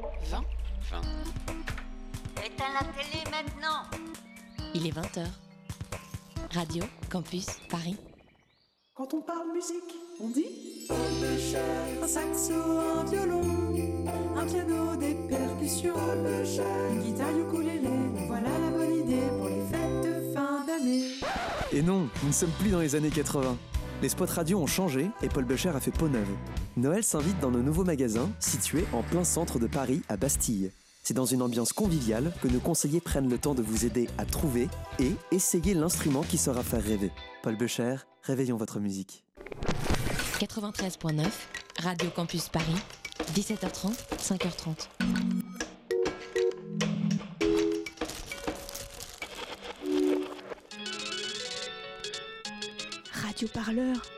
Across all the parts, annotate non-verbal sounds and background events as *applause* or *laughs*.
20 20. Éteins la télé maintenant Il est 20h. Radio Campus Paris. Quand on parle musique, on dit un saxo, un violon, un piano, des percussions, une guitare ukulélé. Voilà la bonne idée pour les fêtes de fin d'année. Et non, nous ne sommes plus dans les années 80. Les spots radio ont changé et Paul Becher a fait peau neuve. Noël s'invite dans nos nouveaux magasins situés en plein centre de Paris à Bastille. C'est dans une ambiance conviviale que nos conseillers prennent le temps de vous aider à trouver et essayer l'instrument qui saura faire rêver. Paul Becher, réveillons votre musique. 93.9, Radio Campus Paris, 17h30, 5h30. Radio Parleur.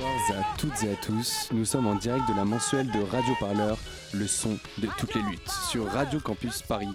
Bonsoir à toutes et à tous. Nous sommes en direct de la mensuelle de Radio Parleur, le son de toutes les luttes, sur Radio Campus Paris.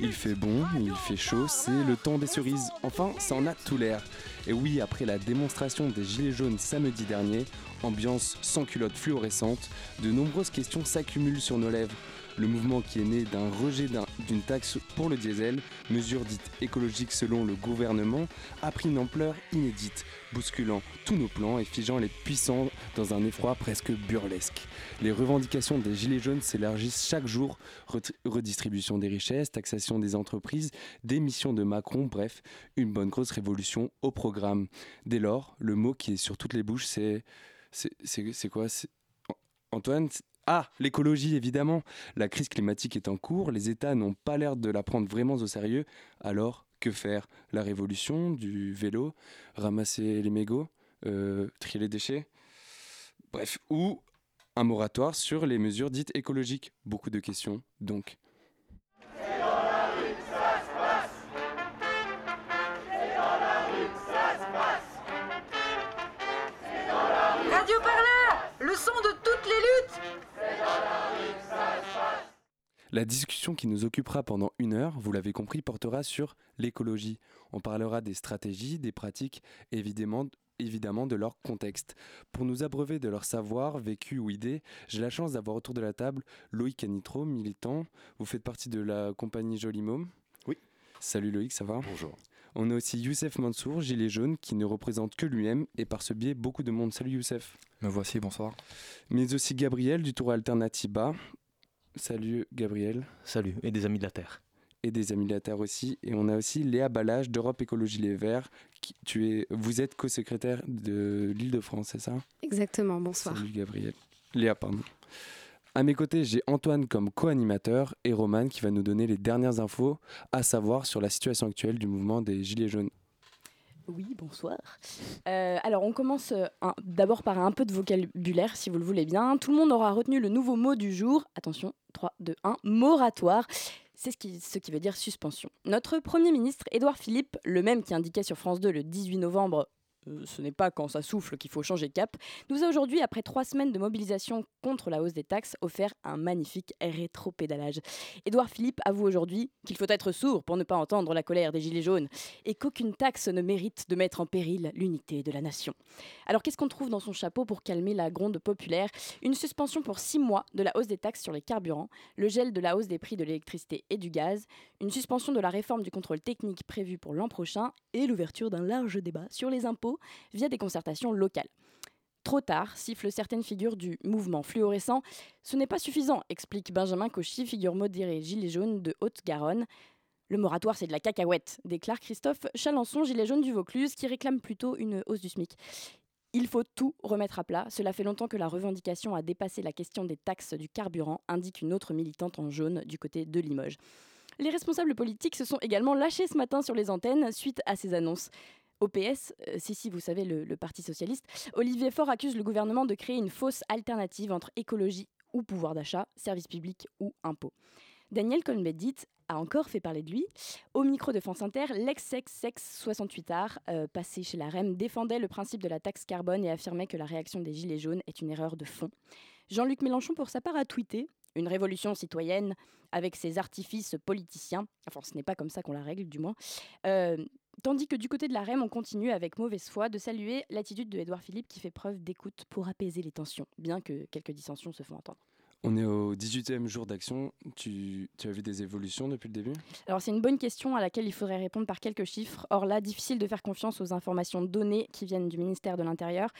Il fait bon, il fait chaud, c'est le temps des cerises. Enfin, ça en a tout l'air. Et oui, après la démonstration des Gilets jaunes samedi dernier, ambiance sans culotte fluorescente, de nombreuses questions s'accumulent sur nos lèvres. Le mouvement qui est né d'un rejet d'un- d'une taxe pour le diesel, mesure dite écologique selon le gouvernement, a pris une ampleur inédite, bousculant tous nos plans et figeant les puissants dans un effroi presque burlesque. Les revendications des Gilets jaunes s'élargissent chaque jour, redistribution des richesses, taxation des entreprises, démission de Macron, bref, une bonne grosse révolution au programme. Dès lors, le mot qui est sur toutes les bouches, c'est... C'est quoi? Antoine ah, l'écologie évidemment. La crise climatique est en cours, les États n'ont pas l'air de la prendre vraiment au sérieux. Alors, que faire? La révolution du vélo Ramasser les mégots Euh, Trier les déchets? Bref, ou un moratoire sur les mesures dites écologiques Beaucoup de questions, donc. Radio Parleur Le son de toutes les luttes La discussion qui nous occupera pendant une heure, vous l'avez compris, portera sur l'écologie. On parlera des stratégies, des pratiques, évidemment, évidemment de leur contexte. Pour nous abreuver de leur savoir, vécu ou idées, j'ai la chance d'avoir autour de la table Loïc Canitro, militant. Vous faites partie de la compagnie Joli Môme Oui. Salut Loïc, ça va? Bonjour. On a aussi Youssef Mansour, gilet jaune, qui ne représente que lui-même et par ce biais beaucoup de monde. Salut Youssef. Me voici, bonsoir. Mais aussi Gabriel du Tour Alternativa. Salut Gabriel. Salut, et des amis de la Terre. et des amis de la Terre aussi. Et on a aussi Léa Balage d'Europe Écologie Les Verts. Qui, tu es, vous êtes co-secrétaire de l'Île-de-France, c'est ça? Exactement, bonsoir. Salut Gabriel. Léa, pardon. À mes côtés, j'ai Antoine comme co-animateur et Roman qui va nous donner les dernières infos à savoir sur la situation actuelle du mouvement des Gilets jaunes. Oui, bonsoir. Euh, alors, on commence euh, d'abord par un peu de vocabulaire, si vous le voulez bien. Tout le monde aura retenu le nouveau mot du jour. Attention, 3, 2, 1, moratoire. C'est ce qui, ce qui veut dire suspension. Notre Premier ministre, Édouard Philippe, le même qui indiquait sur France 2 le 18 novembre ce n'est pas quand ça souffle qu'il faut changer de cap, nous a aujourd'hui, après trois semaines de mobilisation contre la hausse des taxes, offert un magnifique rétro-pédalage. Édouard Philippe avoue aujourd'hui qu'il faut être sourd pour ne pas entendre la colère des Gilets jaunes et qu'aucune taxe ne mérite de mettre en péril l'unité de la nation. Alors qu'est-ce qu'on trouve dans son chapeau pour calmer la gronde populaire? Une suspension pour six mois de la hausse des taxes sur les carburants, le gel de la hausse des prix de l'électricité et du gaz, une suspension de la réforme du contrôle technique prévue pour l'an prochain et l'ouverture d'un large débat sur les impôts via des concertations locales. Trop tard, sifflent certaines figures du mouvement fluorescent. Ce n'est pas suffisant, explique Benjamin Cauchy, figure modérée gilet jaune de Haute-Garonne. Le moratoire, c'est de la cacahuète, déclare Christophe Chalençon, gilet jaune du Vaucluse, qui réclame plutôt une hausse du SMIC. Il faut tout remettre à plat. Cela fait longtemps que la revendication a dépassé la question des taxes du carburant, indique une autre militante en jaune du côté de Limoges. Les responsables politiques se sont également lâchés ce matin sur les antennes suite à ces annonces. Au PS, euh, si si vous savez le, Parti socialiste, Olivier Faure accuse le gouvernement de créer une fausse alternative entre écologie ou pouvoir d'achat, services publics ou impôts. Daniel Cohn-Bendit a encore fait parler de lui. Au micro de France Inter, l'ex-ex-ex 68 art, euh, passé chez la REM, défendait le principe de la taxe carbone et affirmait que la réaction des Gilets jaunes est une erreur de fond. Jean-Luc Mélenchon, pour sa part, a tweeté une révolution citoyenne avec ses artifices politiciens. Enfin, ce n'est pas comme ça qu'on la règle, du moins. Euh, tandis que du côté de la REM, on continue avec mauvaise foi de saluer l'attitude de Édouard Philippe qui fait preuve d'écoute pour apaiser les tensions, bien que quelques dissensions se font entendre. On est au 18e jour d'action. Tu, tu, as vu des évolutions depuis le début? Alors c'est une bonne question à laquelle il faudrait répondre par quelques chiffres. Or là, difficile de faire confiance aux informations données qui viennent du ministère de l'Intérieur.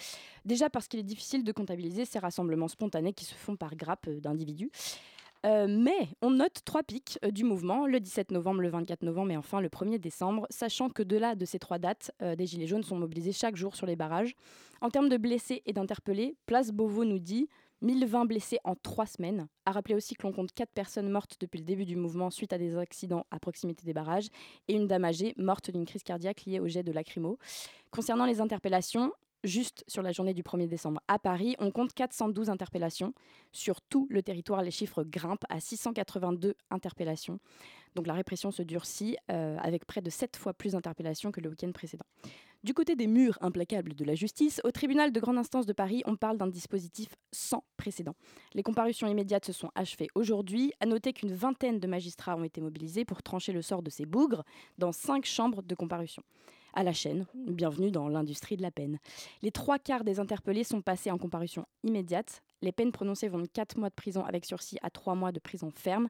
Déjà parce qu'il est difficile de comptabiliser ces rassemblements spontanés qui se font par grappe d'individus. Euh, mais on note trois pics euh, du mouvement, le 17 novembre, le 24 novembre et enfin le 1er décembre, sachant que de là de ces trois dates, euh, des Gilets jaunes sont mobilisés chaque jour sur les barrages. En termes de blessés et d'interpellés, Place Beauvau nous dit 1020 blessés en trois semaines. À rappeler aussi que l'on compte quatre personnes mortes depuis le début du mouvement suite à des accidents à proximité des barrages et une dame âgée morte d'une crise cardiaque liée au jet de lacrymo. Concernant les interpellations, juste sur la journée du 1er décembre à Paris, on compte 412 interpellations. Sur tout le territoire, les chiffres grimpent à 682 interpellations. Donc la répression se durcit euh, avec près de 7 fois plus d'interpellations que le week-end précédent. Du côté des murs implacables de la justice, au tribunal de grande instance de Paris, on parle d'un dispositif sans précédent. Les comparutions immédiates se sont achevées aujourd'hui. À noter qu'une vingtaine de magistrats ont été mobilisés pour trancher le sort de ces bougres dans cinq chambres de comparution. À la chaîne, bienvenue dans l'industrie de la peine. Les trois quarts des interpellés sont passés en comparution immédiate. Les peines prononcées vont de 4 mois de prison avec sursis à 3 mois de prison ferme.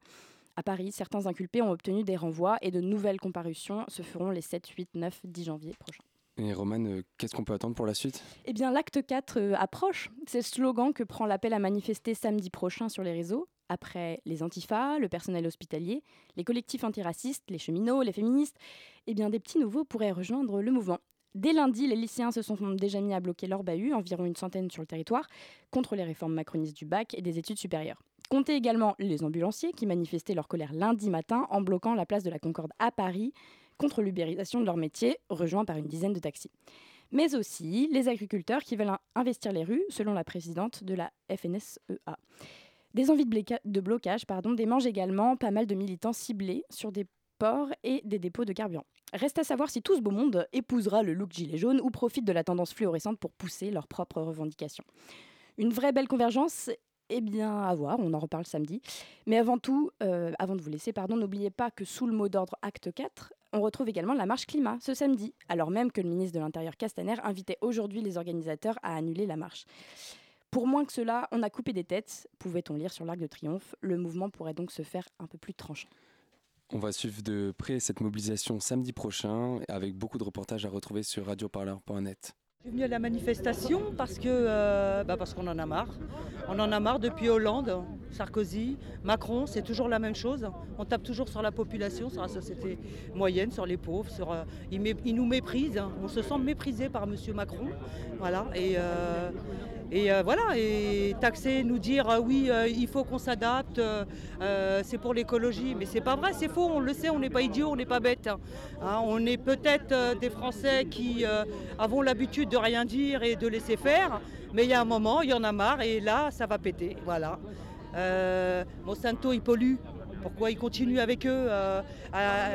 À Paris, certains inculpés ont obtenu des renvois et de nouvelles comparutions se feront les 7, 8, 9, 10 janvier prochains. Et Romane, euh, qu'est-ce qu'on peut attendre pour la suite? Eh bien, l'acte 4 euh, approche. C'est le slogan que prend l'appel à manifester samedi prochain sur les réseaux. Après les antifas, le personnel hospitalier, les collectifs antiracistes, les cheminots, les féministes, eh bien, des petits nouveaux pourraient rejoindre le mouvement. Dès lundi, les lycéens se sont déjà mis à bloquer leur bahut, environ une centaine sur le territoire, contre les réformes macronistes du bac et des études supérieures. Comptez également les ambulanciers qui manifestaient leur colère lundi matin en bloquant la place de la Concorde à Paris contre l'ubérisation de leur métier, rejoint par une dizaine de taxis. Mais aussi les agriculteurs qui veulent investir les rues, selon la présidente de la FNSEA. Des envies de, blocage pardon, démangent également pas mal de militants ciblés sur des ports et des dépôts de carburant. Reste à savoir si tout ce beau monde épousera le look gilet jaune ou profite de la tendance fluorescente pour pousser leurs propres revendications. Une vraie belle convergence eh bien, à voir, on en reparle samedi. Mais avant tout, euh, avant de vous laisser, pardon, n'oubliez pas que sous le mot d'ordre acte 4, on retrouve également la marche climat ce samedi, alors même que le ministre de l'Intérieur Castaner invitait aujourd'hui les organisateurs à annuler la marche. Pour moins que cela, on a coupé des têtes, pouvait-on lire sur l'Arc de Triomphe? Le mouvement pourrait donc se faire un peu plus tranchant. On va suivre de près cette mobilisation samedi prochain avec beaucoup de reportages à retrouver sur radioparleur.net. Je suis venu à la manifestation parce que euh, bah parce qu'on en a marre. On en a marre depuis Hollande, Sarkozy, Macron, c'est toujours la même chose. On tape toujours sur la population, sur la société moyenne, sur les pauvres. Sur, euh, ils, nous méprisent. On se sent méprisé par M. Macron. Voilà. Et, euh, et euh, voilà, et taxer, nous dire euh, oui, euh, il faut qu'on s'adapte, c'est pour l'écologie. Mais c'est pas vrai, c'est faux, on le sait, on n'est pas idiots, on n'est pas bêtes. Hein. on est peut-être des Français qui avons l'habitude de rien dire et de laisser faire, mais il y a un moment, il y en a marre et là, ça va péter. Voilà. Monsanto, il pollue. Pourquoi ils continuent avec eux euh,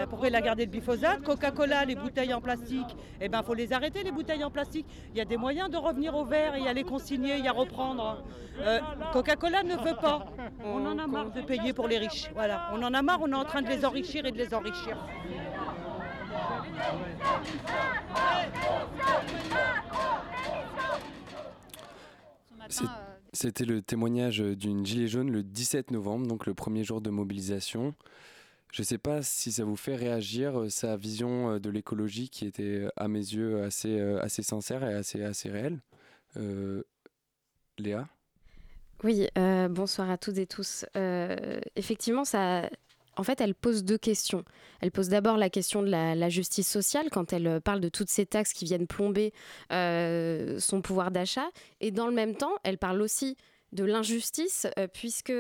Pourquoi il a gardé le glyphosate Coca-Cola, les bouteilles en plastique, eh bien, il faut les arrêter, les bouteilles en plastique. Il y a des moyens de revenir au verre et à les consigner et à reprendre. Euh, Coca-Cola ne veut pas. On en a marre de payer pour les riches. Voilà, on en a marre, on est en train de les enrichir et de les enrichir. C'était le témoignage d'une gilet jaune le 17 novembre, donc le premier jour de mobilisation. Je ne sais pas si ça vous fait réagir euh, sa vision euh, de l'écologie qui était euh, à mes yeux assez, assez sincère et assez, assez réelle. Léa? Oui, bonsoir à toutes et tous. effectivement, ça, en fait, elle pose deux questions. Elle pose d'abord la question de la, justice sociale quand elle euh, parle de toutes ces taxes qui viennent plomber euh, son pouvoir d'achat. Et dans le même temps, elle parle aussi de l'injustice, euh, puisque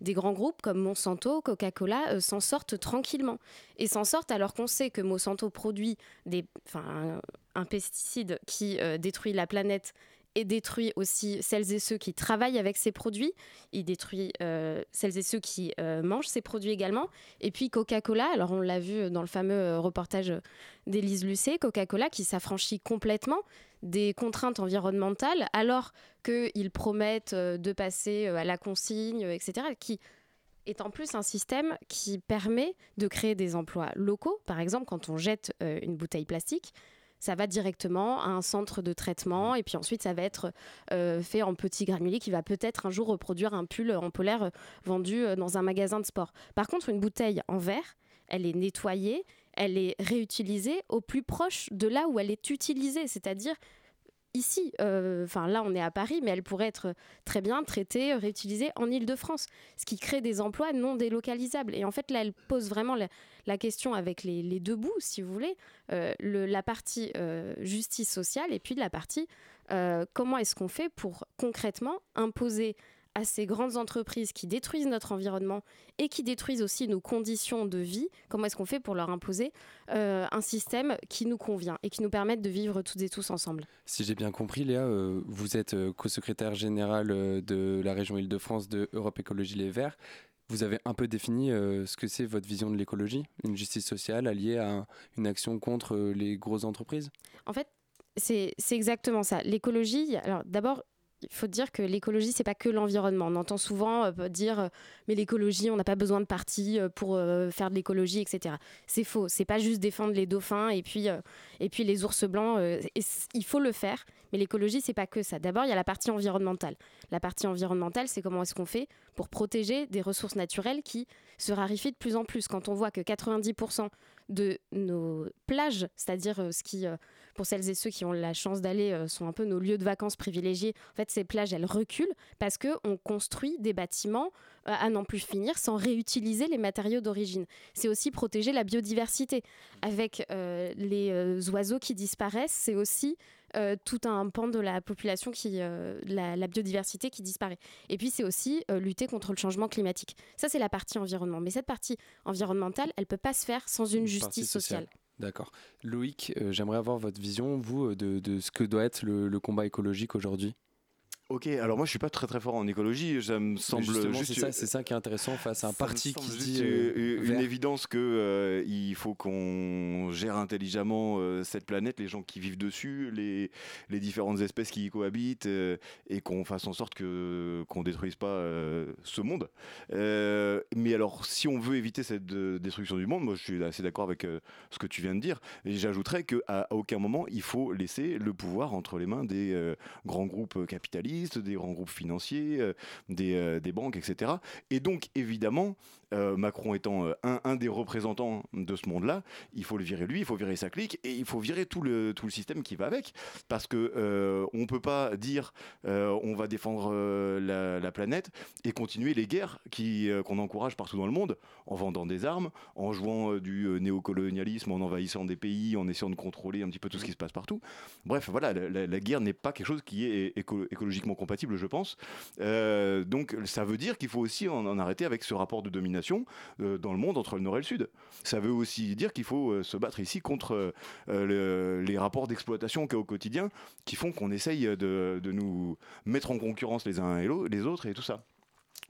des grands groupes comme Monsanto, Coca-Cola s'en sortent tranquillement. Et s'en sortent alors qu'on sait que Monsanto produit un, pesticide qui détruit la planète et détruit aussi celles et ceux qui travaillent avec ces produits. Il détruit euh, celles et ceux qui euh, mangent ces produits également. Et puis Coca-Cola, alors on l'a vu dans le fameux euh, reportage d'Élise Lucet, Coca-Cola qui s'affranchit complètement des contraintes environnementales alors qu'ils promettent de passer à la consigne, etc., qui est en plus un système qui permet de créer des emplois locaux. Par exemple, quand on jette une bouteille plastique, ça va directement à un centre de traitement et puis ensuite ça va être euh, fait en petits granulés qui va peut-être un jour reproduire un pull en polaire euh, vendu euh, dans un magasin de sport. Par contre, une bouteille en verre, elle est nettoyée, elle est réutilisée au plus proche de là où elle est utilisée, c'est-à-dire ici, euh, enfin là on est à Paris, mais elle pourrait être très bien traitée, réutilisée en Ile-de-France, ce qui crée des emplois non délocalisables. Et en fait là, elle pose vraiment la, question avec les, deux bouts, si vous voulez, euh, la partie euh, justice sociale et puis la partie comment est-ce qu'on fait pour concrètement imposer à ces grandes entreprises qui détruisent notre environnement et qui détruisent aussi nos conditions de vie, comment est-ce qu'on fait pour leur imposer euh, un système qui nous convient et qui nous permette de vivre toutes et tous ensemble Si j'ai bien compris, Léa, euh, vous êtes euh, co-secrétaire générale de la région Île-de-France de Europe Écologie Les Verts. Vous avez un peu défini ce que c'est votre vision de l'écologie, une justice sociale alliée à une action contre les grosses entreprises? En fait, c'est exactement ça. L'écologie, alors d'abord, il faut dire que l'écologie, c'est pas que l'environnement. On entend souvent euh, dire, euh, mais l'écologie, on n'a pas besoin de partis euh, pour faire de l'écologie, etc. C'est faux. C'est pas juste défendre les dauphins et puis, et puis les ours blancs. il faut le faire, mais l'écologie, c'est pas que ça. D'abord, il y a la partie environnementale. La partie environnementale, c'est comment est-ce qu'on fait pour protéger des ressources naturelles qui se raréfient de plus en plus. Quand on voit que 90% de nos plages, c'est-à-dire ce qui pour celles et ceux qui ont la chance d'aller, euh, sont un peu nos lieux de vacances privilégiés. En fait, ces plages, elles reculent parce qu'on construit des bâtiments euh, à n'en plus finir sans réutiliser les matériaux d'origine. C'est aussi protéger la biodiversité. Avec euh, les oiseaux qui disparaissent, c'est aussi tout un pan de la population qui la, la, biodiversité qui disparaît. Et puis c'est aussi lutter contre le changement climatique. Ça c'est la partie environnement. Mais cette partie environnementale, elle peut pas se faire sans une, justice sociale. D'accord. Loïc, euh, j'aimerais avoir votre vision, vous, euh, de, ce que doit être le combat écologique aujourd'hui. Ok, alors moi je suis pas très très fort en écologie, ça me semble juste c'est ça, c'est ça qui est intéressant face à un parti qui dit euh, une évidence que euh, il faut qu'on gère intelligemment euh, cette planète, les gens qui vivent dessus, les, les différentes espèces qui y cohabitent et qu'on fasse en sorte que qu'on détruise pas ce monde. mais alors si on veut éviter cette destruction du monde, moi je suis assez d'accord avec ce que tu viens de dire et j'ajouterais que à aucun moment il faut laisser le pouvoir entre les mains des grands groupes capitalistes des grands groupes financiers, euh, euh, des, banques, etc. Et donc, évidemment, euh, Macron étant un, des représentants de ce monde-là, il faut le virer lui, il faut virer sa clique et il faut virer tout le, tout le système qui va avec. Parce que on ne peut pas dire on va défendre la, planète et continuer les guerres qu'on encourage partout dans le monde en vendant des armes, en jouant du néocolonialisme, en envahissant des pays, en essayant de contrôler un petit peu tout ce qui se passe partout. Bref, voilà, la, guerre n'est pas quelque chose qui est écologiquement compatible, je pense. Euh, donc ça veut dire qu'il faut aussi en, arrêter avec ce rapport de domination euh, dans le monde entre le Nord et le Sud. Ça veut aussi dire qu'il faut euh, se battre ici contre les rapports d'exploitation qu'il y a au quotidien qui font qu'on essaye de, nous mettre en concurrence les uns et les autres et tout ça.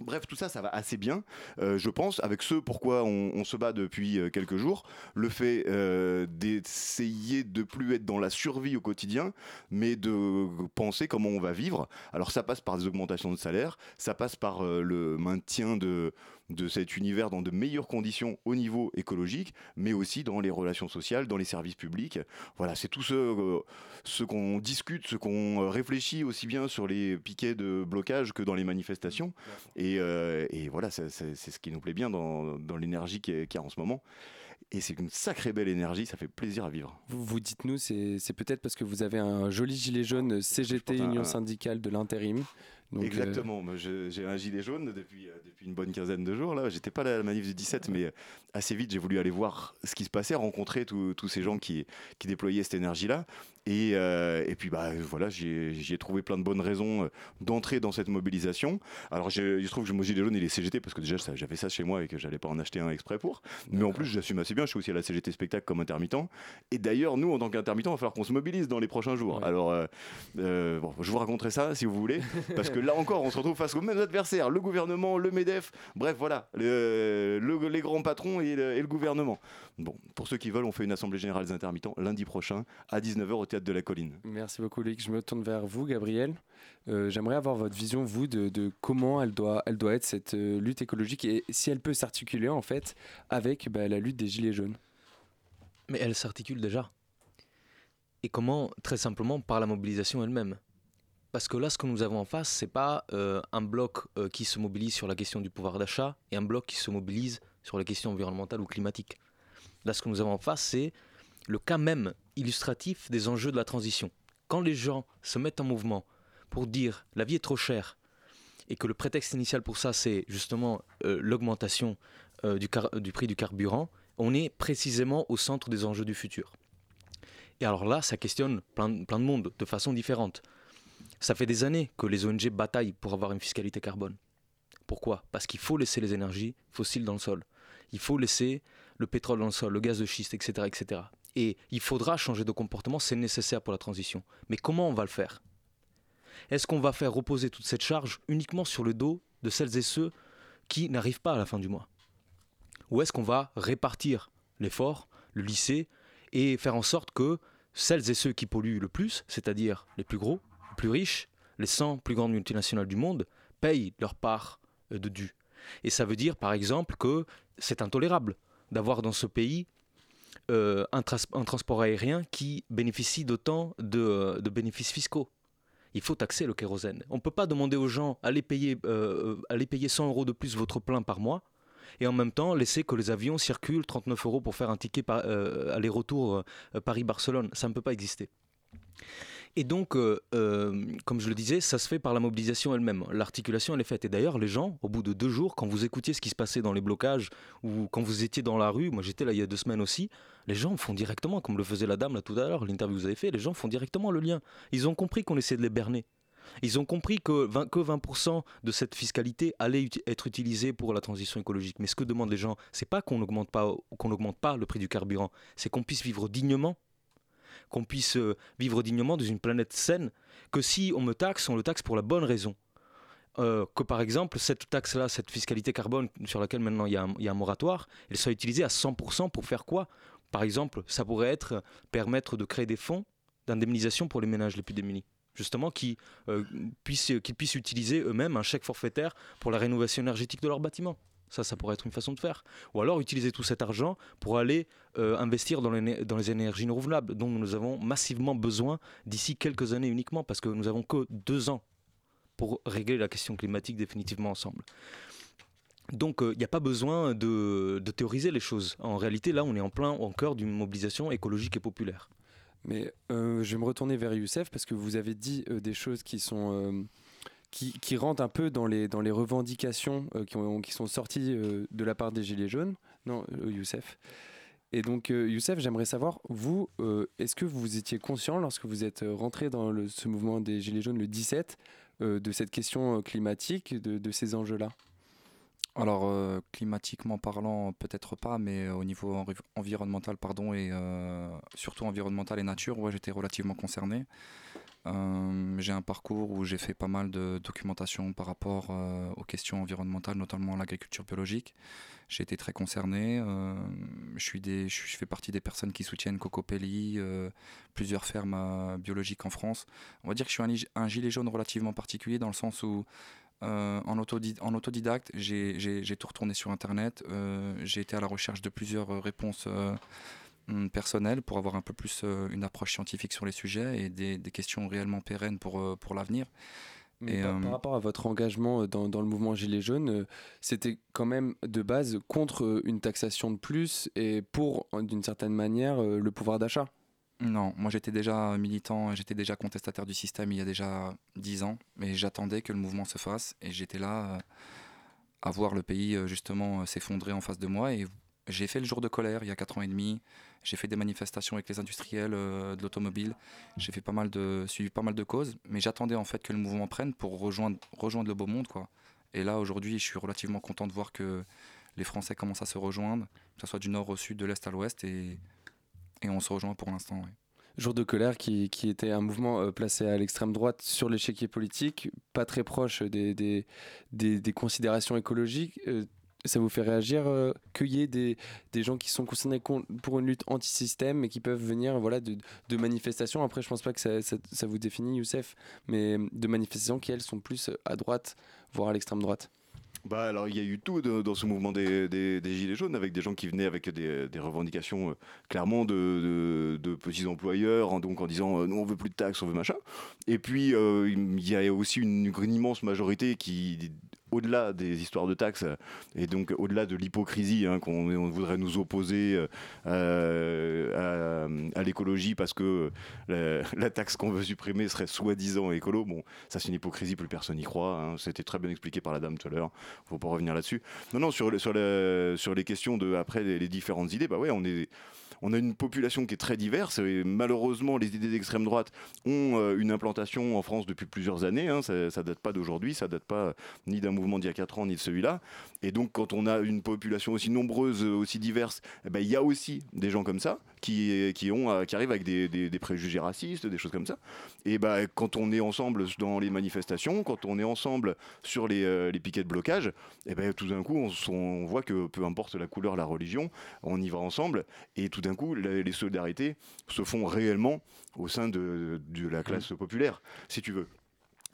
Bref, tout ça, ça va assez bien, euh, je pense, avec ce pourquoi on, se bat depuis euh, quelques jours. Le fait euh, d'essayer de plus être dans la survie au quotidien, mais de penser comment on va vivre. Alors ça passe par des augmentations de salaire, ça passe par le maintien de de cet univers dans de meilleures conditions au niveau écologique, mais aussi dans les relations sociales, dans les services publics. Voilà, c'est tout ce, euh, ce qu'on discute, ce qu'on réfléchit aussi bien sur les piquets de blocage que dans les manifestations. Et, euh, et voilà, c'est ce qui nous plaît bien dans, dans l'énergie qu'il y, a en ce moment et c'est une sacrée belle énergie, ça fait plaisir à vivre. Vous, vous dites-nous, c'est peut-être parce que vous avez un joli gilet jaune CGT, Union syndicale de l'intérim. Euh, Exactement, j'ai un gilet jaune depuis, euh, depuis une bonne quinzaine de jours. là. J'étais pas à la manif du 17, mais euh, assez vite j'ai voulu aller voir ce qui se passait, rencontrer tous ces gens qui, qui déployaient cette énergie-là. Et, euh, et, puis bah voilà, j'ai trouvé plein de bonnes raisons euh, d'entrer dans cette mobilisation. Alors il se trouve que je me gilet jaune et les CGT parce que déjà j'avais ça chez moi et que j'allais pas en acheter un exprès pour. Mais en plus j'assume assez bien. Je suis aussi à la CGT spectacle comme intermittent. Et d'ailleurs nous en tant qu'intermittent, il va falloir qu'on se mobilise dans les prochains jours. Alors euh, bon, je vous raconterai ça si vous voulez, *laughs* parce que là encore on se retrouve face aux mêmes adversaires, le gouvernement, le Medef, bref voilà, le, les grands patrons et le, et le gouvernement. Bon, pour ceux qui veulent, on fait une assemblée générale des intermittents lundi prochain à 19h au théâtre de la Colline. Merci beaucoup, Luc. Je me tourne vers vous, Gabriel. Euh, j'aimerais avoir votre vision, vous, de, comment elle doit, elle doit être cette euh, lutte écologique et si elle peut s'articuler en fait avec bah, la lutte des Gilets jaunes. Mais elle s'articule déjà. Et comment Très simplement par la mobilisation elle-même. Parce que là, ce que nous avons en face, c'est pas euh, un bloc qui se mobilise sur la question du pouvoir d'achat et un bloc qui se mobilise sur la question environnementale ou climatique. Là, ce que nous avons en face, c'est le cas même illustratif des enjeux de la transition. Quand les gens se mettent en mouvement pour dire la vie est trop chère et que le prétexte initial pour ça, c'est justement euh, l'augmentation euh, du, prix du carburant, on est précisément au centre des enjeux du futur. Et alors là, ça questionne plein, plein de monde de façon différente. Ça fait des années que les ONG bataillent pour avoir une fiscalité carbone. Pourquoi? Parce qu'il faut laisser les énergies fossiles dans le sol. Il faut laisser le pétrole dans le sol, le gaz de schiste, etc. etc. Et il faudra changer de comportement, c'est nécessaire pour la transition. Mais comment on va le faire? Est-ce qu'on va faire reposer toute cette charge uniquement sur le dos de celles et ceux qui n'arrivent pas à la fin du mois? Ou est-ce qu'on va répartir l'effort, le lycée, et faire en sorte que celles et ceux qui polluent le plus, c'est-à-dire les plus gros, les plus riches, les 100 plus grandes multinationales du monde, payent leur part euh, de dû? Et ça veut dire par exemple que c'est intolérable d'avoir dans ce pays euh, un, transport aérien qui bénéficie d'autant de, bénéfices fiscaux. Il faut taxer le kérosène. On ne peut pas demander aux gens allez payer, euh, payer 100 euros de plus votre plein par mois et en même temps laisser que les avions circulent 39 euros pour faire un ticket euh, aller-retour Paris-Barcelone. Ça ne peut pas exister. Et donc, euh, euh, comme je le disais, ça se fait par la mobilisation elle-même. L'articulation, elle est faite. Et d'ailleurs, les gens, au bout de deux jours, quand vous écoutiez ce qui se passait dans les blocages ou quand vous étiez dans la rue, moi j'étais là il y a deux semaines aussi, les gens font directement, comme le faisait la dame là tout à l'heure, l'interview que vous avez fait, les gens font directement le lien. Ils ont compris qu'on essaie de les berner. Ils ont compris que 20%, que 20 de cette fiscalité allait être utilisée pour la transition écologique. Mais ce que demandent les gens, c'est pas qu'on n'augmente pas, qu'on n'augmente pas le prix du carburant, c'est qu'on puisse vivre dignement qu'on puisse euh, vivre dignement dans une planète saine, que si on me taxe, on le taxe pour la bonne raison. Euh, que par exemple, cette taxe-là, cette fiscalité carbone sur laquelle maintenant il y, a un, moratoire, elle soit utilisée à 100% pour faire quoi? Par exemple, ça pourrait être permettre de créer des fonds d'indemnisation pour les ménages les plus démunis justement, qui, euh, puissent, puissent utiliser eux-mêmes un chèque forfaitaire pour la rénovation énergétique de leurs bâtiments. Ça, ça pourrait être une façon de faire. Ou alors utiliser tout cet argent pour aller euh, investir dans les, dans les énergies renouvelables, dont nous avons massivement besoin d'ici quelques années uniquement, parce que nous n'avons que deux ans pour régler la question climatique définitivement ensemble. Donc il euh, n'y a pas besoin de, théoriser les choses. En réalité, là, on est en plein en cœur d'une mobilisation écologique et populaire. Mais euh, je vais me retourner vers Youssef parce que vous avez dit des choses qui sont qui, qui rentrent un peu dans les, dans les revendications euh, qui, ont, qui sont sorties euh, de la part des Gilets jaunes. Non, euh, Youssef. Et donc, Youssef, j'aimerais savoir, vous, est-ce que vous étiez conscient lorsque vous êtes rentré dans le, ce mouvement des Gilets jaunes le 17 de cette question climatique, de, de ces enjeux-là? Alors, climatiquement parlant, peut-être pas, mais au niveau environnemental, pardon, et surtout environnemental et nature, ouais, j'étais relativement concerné. Euh, j'ai un parcours où j'ai fait pas mal de documentation par rapport euh, aux questions environnementales, notamment l'agriculture biologique. J'ai été très concerné. Euh, je, fais partie des personnes qui soutiennent Cocopelli, plusieurs fermes biologiques en France. On va dire que je suis un, gilet jaune relativement particulier dans le sens où en, en, autodidacte, j'ai tout retourné sur Internet. j'ai été à la recherche de plusieurs réponses personnel pour avoir un peu plus euh, une approche scientifique sur les sujets et des, questions réellement pérennes pour, euh, pour l'avenir. Mais par, par, rapport à votre engagement euh, dans, dans le mouvement Gilets jaunes, c'était quand même de base contre une taxation de plus et pour, d'une certaine manière, le pouvoir d'achat? Non, moi j'étais déjà militant, j'étais déjà contestataire du système il y a déjà dix ans, mais j'attendais que le mouvement se fasse et j'étais là à voir le pays justement s'effondrer en face de moi et j'ai fait le jour de colère il y a 4 ans et demi. J'ai fait des manifestations avec les industriels de l'automobile. J'ai fait pas mal de, suivi pas mal de causes, mais j'attendais en fait que le mouvement prenne pour rejoindre, rejoindre le beau monde, quoi. Et là, aujourd'hui, je suis relativement content de voir que les Français commencent à se rejoindre, que ce soit du nord au sud, de l'est à l'ouest, et, et on se rejoint pour l'instant. Jour de colère qui, qui était un mouvement euh, placé à l'extrême droite sur l'échiquier politique, pas très proche des, des, des, considérations écologiques. Euh, ça vous fait réagir euh, qu'il y ait des, des, gens qui sont concernés pour une lutte anti-système et qui peuvent venir voilà, de, de, manifestations? Après, je pense pas que ça, ça, vous définit, Youssef, mais de manifestations qui, elles, sont plus à droite, voire à l'extrême droite. Bah alors il y a eu tout dans ce mouvement des, des, Gilets jaunes avec des gens qui venaient avec des, des revendications euh, clairement de, de, petits employeurs en, donc en disant euh, nous on veut plus de taxes on veut machin et puis euh, il y a aussi une immense majorité qui au-delà des histoires de taxes et donc au-delà de l'hypocrisie hein, qu'on voudrait nous opposer euh, à, l'écologie parce que la, taxe qu'on veut supprimer serait soi-disant écolo. Bon, ça c'est une hypocrisie, plus personne n'y croit. Hein. C'était très bien expliqué par la dame tout à l'heure. Faut pas revenir là-dessus. Non, non, sur les questions de après les, les différentes idées, bah ouais, on est on a une population qui est très diverse et malheureusement les idées d'extrême droite ont euh, une implantation en France depuis plusieurs années. Hein. ça, ne date pas d'aujourd'hui, ça date pas ni d'un mouvement d'il y a 4 ans ni de celui-là. Et donc quand on a une population aussi nombreuse, aussi diverse, eh ben, il y a aussi des gens comme ça qui, qui, ont, euh, qui arrivent avec des, préjugés racistes, des choses comme ça. Et ben, quand on est ensemble dans les manifestations, quand on est ensemble sur les, euh, piquets de blocage, et eh ben, tout d'un coup on, on, voit que peu importe la couleur, la religion, on y va ensemble et tout d'un coup les solidarités se font réellement au sein de, de la classe populaire, si tu veux.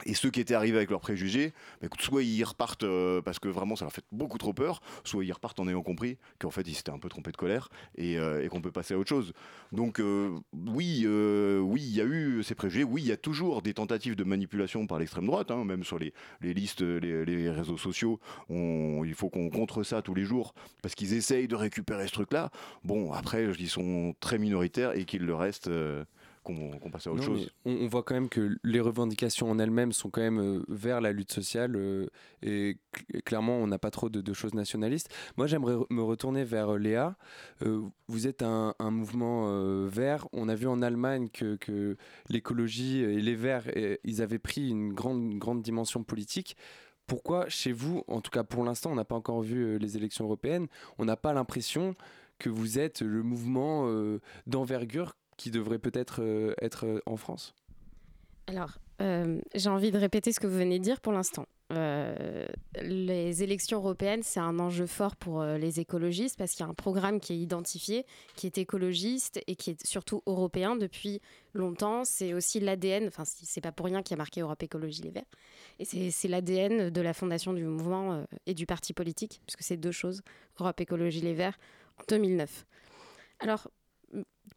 Et ceux qui étaient arrivés avec leurs préjugés, bah, soit ils repartent euh, parce que vraiment ça leur fait beaucoup trop peur, soit ils repartent en ayant compris qu'en fait ils s'étaient un peu trompés de colère et, euh, qu'on peut passer à autre chose. Donc euh, oui, oui, il y a eu ces préjugés, oui, il y a toujours des tentatives de manipulation par l'extrême droite, hein, même sur les, listes, les, réseaux sociaux, il faut qu'on contre ça tous les jours parce qu'ils essayent de récupérer ce truc-là. Bon, après, ils sont très minoritaires et qu'il le reste qu'on passe à autre chose. On, voit quand même que les revendications en elles-mêmes sont quand même euh, vers la lutte sociale euh, et clairement on n'a pas trop de, choses nationalistes. Moi j'aimerais me retourner vers euh, Léa. vous êtes un, mouvement vert. On a vu en Allemagne que, que l'écologie et les verts, ils avaient pris une grande, grande dimension politique pourquoi chez vous, en tout cas pour l'instant, on n'a pas encore vu les élections européennes, on n'a pas l'impression que vous êtes le mouvement d'envergure qui devrait peut-être euh, être euh, en France Alors, euh, j'ai envie de répéter ce que vous venez de dire pour l'instant. les élections européennes, c'est un enjeu fort pour les écologistes parce qu'il y a un programme qui est identifié, qui est écologiste et qui est surtout européen depuis longtemps. C'est aussi l'ADN, enfin, c'est pas pour rien qu'il y a marqué Europe Écologie Les Verts. Et c'est l'ADN de la fondation du mouvement et du parti politique, puisque c'est deux choses, Europe Écologie Les Verts, en 2009. Alors,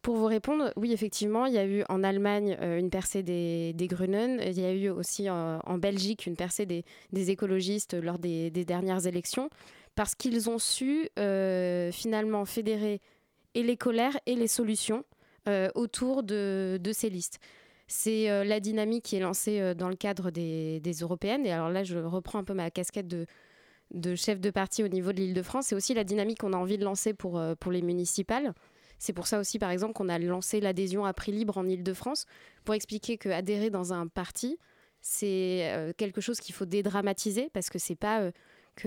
pour vous répondre, oui, effectivement, il y a eu en Allemagne euh, une percée des, des Grünen. Il y a eu aussi euh, en Belgique une percée des, écologistes lors des, dernières élections, parce qu'ils ont su euh, finalement fédérer et les colères et les solutions autour de, ces listes. C'est la dynamique qui est lancée dans le cadre des, européennes. Et alors là, je reprends un peu ma casquette de, de chef de parti au niveau de l'île de France. C'est aussi la dynamique qu'on a envie de lancer pour, pour les municipales. C'est pour ça aussi, par exemple, qu'on a lancé l'adhésion à prix libre en Ile-de-France pour expliquer qu'adhérer dans un parti, c'est euh, quelque chose qu'il faut dédramatiser parce que c'est pas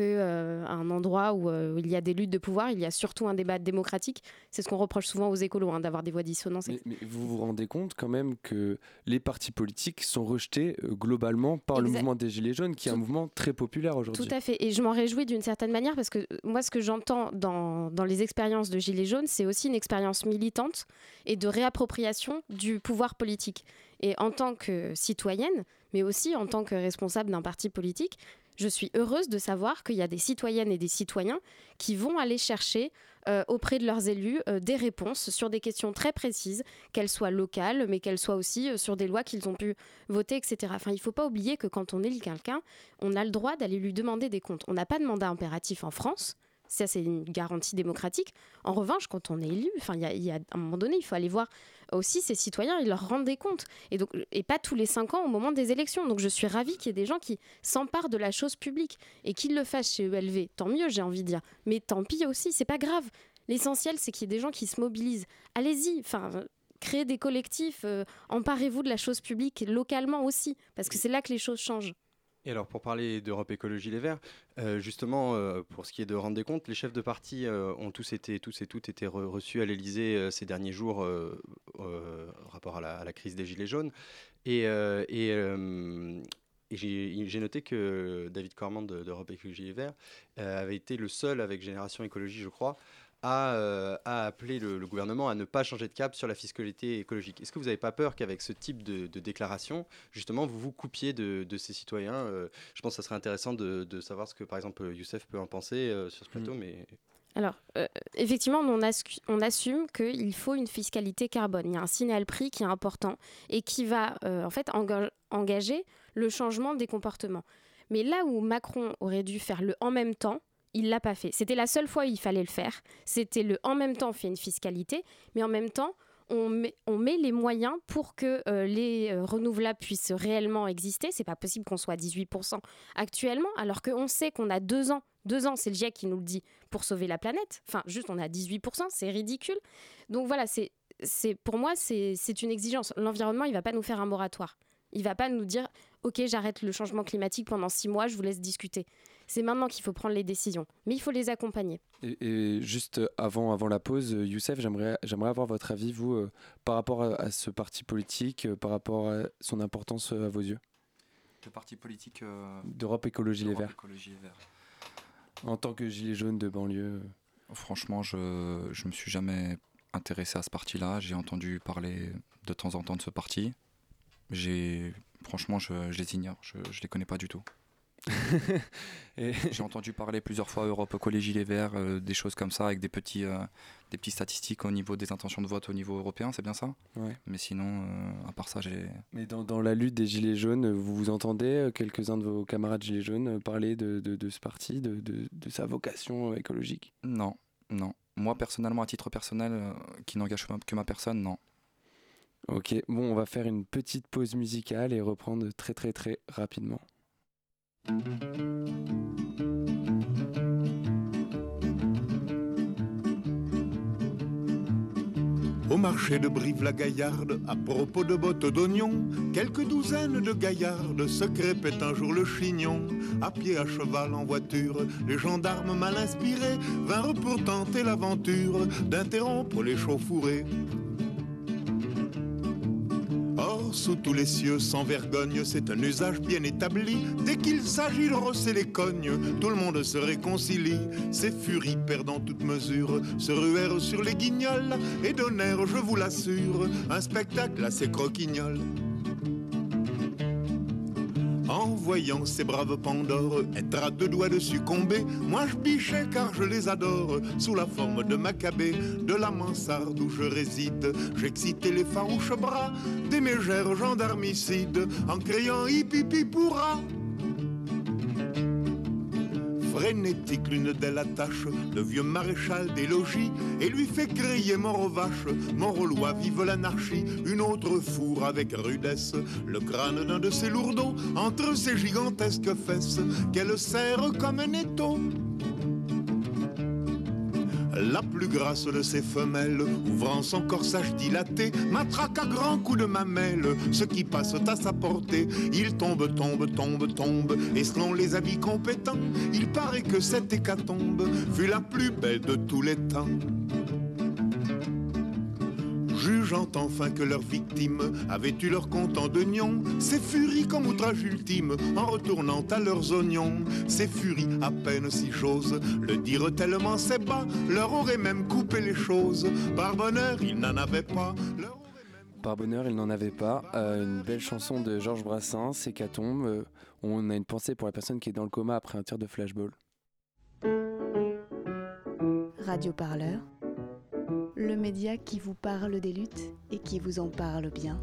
euh, euh, endroit euh, où, il y a des luttes de pouvoir, il y a surtout un débat démocratique. C'est ce qu'on reproche souvent aux écolos, hein, d'avoir des voix dissonantes. Mais, vous vous rendez compte quand même que les partis politiques sont rejetés euh, globalement par le mouvement des Gilets jaunes, qui est un mouvement très populaire aujourd'hui. Tout à fait. Et je m'en réjouis d'une certaine manière parce que moi, ce que j'entends dans, dans les expériences de Gilets jaunes, c'est aussi une expérience militante et de réappropriation du pouvoir politique. Et en tant que citoyenne, mais aussi en tant que responsable d'un parti politique, je suis heureuse de savoir qu'il y a des citoyennes et des citoyens qui vont aller chercher euh, auprès de leurs élus euh, des réponses sur des questions très précises, qu'elles soient locales, mais qu'elles soient aussi euh, sur des lois qu'ils ont pu voter, etc. Enfin, il ne faut pas oublier que quand on élit quelqu'un, on a le droit d'aller lui demander des comptes. On n'a pas de mandat impératif en France. Ça, c'est une garantie démocratique. En revanche, quand on est élu, enfin, il y, a un moment donné, il faut aller voir aussi ces citoyens, ils leur rendent des comptes. Et, donc, et pas tous les cinq ans au moment des élections. Donc je suis ravie qu'il y ait des gens qui s'emparent de la chose publique et qu'ils le fassent chez ELV. Tant mieux, j'ai envie de dire. Mais tant pis aussi, c'est pas grave. L'essentiel, c'est qu'il y ait des gens qui se mobilisent. Allez-y, enfin, créez des collectifs, emparez-vous de la chose publique localement aussi, parce que c'est là que les choses changent. Et alors pour parler d'Europe Écologie Les Verts, euh, justement euh, pour ce qui est de rendre des comptes, les chefs de parti euh, ont tous été tous et toutes été reçus à l'Élysée ces derniers jours rapport à la, crise des gilets jaunes. Et, j'ai noté que David Cormand d'Europe Écologie Les Verts avait été le seul avec Génération Écologie, je crois, a, euh, appelé le, gouvernement à ne pas changer de cap sur la fiscalité écologique. Est-ce que vous n'avez pas peur qu'avec ce type de, déclaration, justement, vous vous coupiez de, ces citoyens euh, Je pense que ça serait intéressant de, savoir ce que, par exemple, Youssef peut en penser euh, sur ce plateau, mm. mais... Alors, effectivement, on, on assume qu'il faut une fiscalité carbone. Il y a un signal prix qui est important et qui va, en fait, engager le changement des comportements. Mais là où Macron aurait dû faire le en même temps, il l'a pas fait. C'était la seule fois où il fallait le faire. C'était le en même temps on fait une fiscalité, mais en même temps on met, on met les moyens pour que euh, les euh, renouvelables puissent réellement exister. C'est pas possible qu'on soit à 18% actuellement, alors qu'on sait qu'on a deux ans. Deux ans, c'est le GIEC qui nous le dit pour sauver la planète. Enfin, juste on a 18%, c'est ridicule. Donc voilà, c'est, c'est pour moi c'est, c'est une exigence. L'environnement, il va pas nous faire un moratoire. Il va pas nous dire, ok, j'arrête le changement climatique pendant six mois, je vous laisse discuter. C'est maintenant qu'il faut prendre les décisions, mais il faut les accompagner. Et, juste avant, avant la pause, euh, Youssef, j'aimerais, j'aimerais avoir votre avis, vous, euh, par rapport à, ce parti politique, euh, par rapport à son importance à vos yeux. Le parti politique d'Europe Écologie, Les Verts. En tant que gilet jaune de banlieue. Franchement, je ne me suis jamais intéressé à ce parti-là. J'ai entendu parler de temps en temps de ce parti. J'ai, franchement, je, les ignore. Je ne les connais pas du tout. *laughs* J'ai entendu parler plusieurs fois Europe Collège Les Verts, euh, des choses comme ça, avec des petits, euh, des petites statistiques au niveau des intentions de vote au niveau européen, c'est bien ça? Ouais. Mais sinon, euh, à part ça, j'ai. Mais dans, dans, la lutte des Gilets jaunes, vous vous entendez, quelques-uns de vos camarades Gilets jaunes, parler de, de, de ce parti, de, de, sa vocation écologique? Non, non. Moi, personnellement, à titre personnel, qui n'engage que ma personne, non. Ok, bon, on va faire une petite pause musicale et reprendre très très très rapidement. Au marché de Brive-la-Gaillarde, à propos de bottes d'oignons, quelques douzaines de gaillardes se crêpaient un jour le chignon. À pied, à cheval, en voiture, les gendarmes mal inspirés vinrent pour tenter l'aventure d'interrompre les sous tous les cieux, sans vergogne, c'est un usage bien établi. Dès qu'il s'agit de rosser les cognes, tout le monde se réconcilie. Ces furies perdant toute mesure se ruèrent sur les guignols et donnèrent, je vous l'assure, un spectacle assez croquignol. En voyant ces braves Pandores être à deux doigts de succomber, moi je bichais car je les adore, sous la forme de Maccabée, de la mansarde où je réside. J'excitais les farouches bras des mégères gendarmicides en criant hip hip pourra frénétique, l'une d'elles attache le vieux maréchal des logis et lui fait crier mort aux vaches, mort aux lois, vive l'anarchie. Une autre fourre avec rudesse le crâne d'un de ses lourdeaux. Entre ses gigantesques fesses qu'elle serre comme un étau la plus grasse de ses femelles, ouvrant son corsage dilaté, matraque à grands coups de mamelle, ce qui passe à sa portée. Il tombe, tombe, tombe, tombe, et selon les habits compétents, il paraît que cette hécatombe fut la plus belle de tous les temps enfin que leurs victimes avaient eu leur compte en d'oignons, ces furies comme outrage ultime, en retournant à leurs oignons, ces furies à peine si j'ose le dire tellement c'est bas, leur aurait même coupé les choses, par bonheur ils n'en avaient pas. Par bonheur, il n'en avait pas. Euh, une belle chanson de Georges Brassens, Hécatombe. Euh, on a une pensée pour la personne qui est dans le coma après un tir de flashball. Radio Parleur le média qui vous parle des luttes et qui vous en parle bien.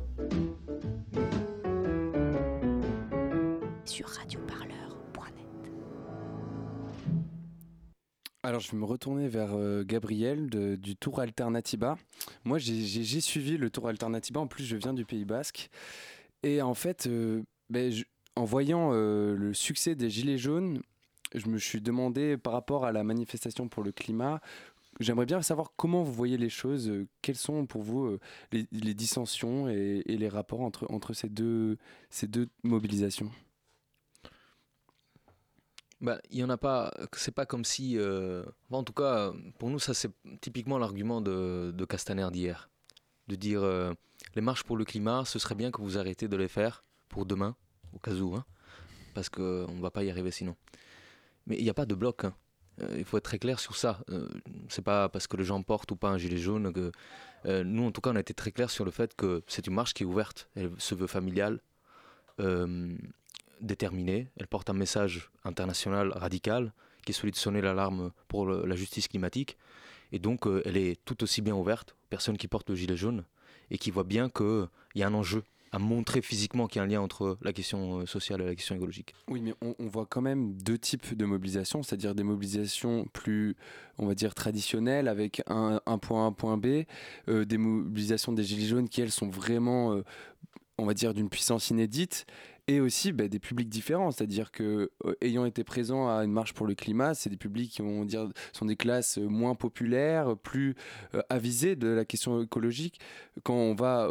Sur radioparleur.net. Alors je vais me retourner vers euh, Gabriel du Tour Alternativa. Moi j'ai suivi le Tour Alternativa, en plus je viens du Pays Basque. Et en fait, euh, ben, en voyant euh, le succès des Gilets jaunes, je me suis demandé par rapport à la manifestation pour le climat, j'aimerais bien savoir comment vous voyez les choses. quelles sont pour vous les, dissensions et, les rapports entre, ces, deux, ces deux mobilisations? Bah, il y en a pas. C'est pas comme si. en tout cas, pour nous, ça c'est typiquement l'argument de, de Castaner d'hier, de dire les marches pour le climat, ce serait bien que vous arrêtez de les faire pour demain, au cas où, hein, parce qu'on ne va pas y arriver sinon. Mais il n'y a pas de bloc. Hein. Euh, il faut être très clair sur ça. Euh, c'est pas parce que les gens portent ou pas un gilet jaune que. Euh, nous, en tout cas, on a été très clair sur le fait que c'est une marche qui est ouverte. Elle se veut familiale, déterminée. Elle porte un message international radical qui est celui de sonner l'alarme pour la justice climatique. Et donc, elle est tout aussi bien ouverte aux personnes qui portent le gilet jaune et qui voient bien qu'il y a un enjeu à montrer physiquement qu'il y a un lien entre la question euh, sociale et la question écologique. Oui, mais on, voit quand même deux types de mobilisations, c'est-à-dire des mobilisations plus, on va dire, traditionnelles, avec un, point A, un point B, euh, des mobilisations des Gilets jaunes qui, elles, sont vraiment, euh, on va dire, d'une puissance inédite, et aussi bah, des publics différents. C'est-à-dire que euh, ayant été présent à une marche pour le climat, c'est des publics qui vont dire sont des classes euh, moins populaires, plus euh, avisées de la question écologique. Quand on va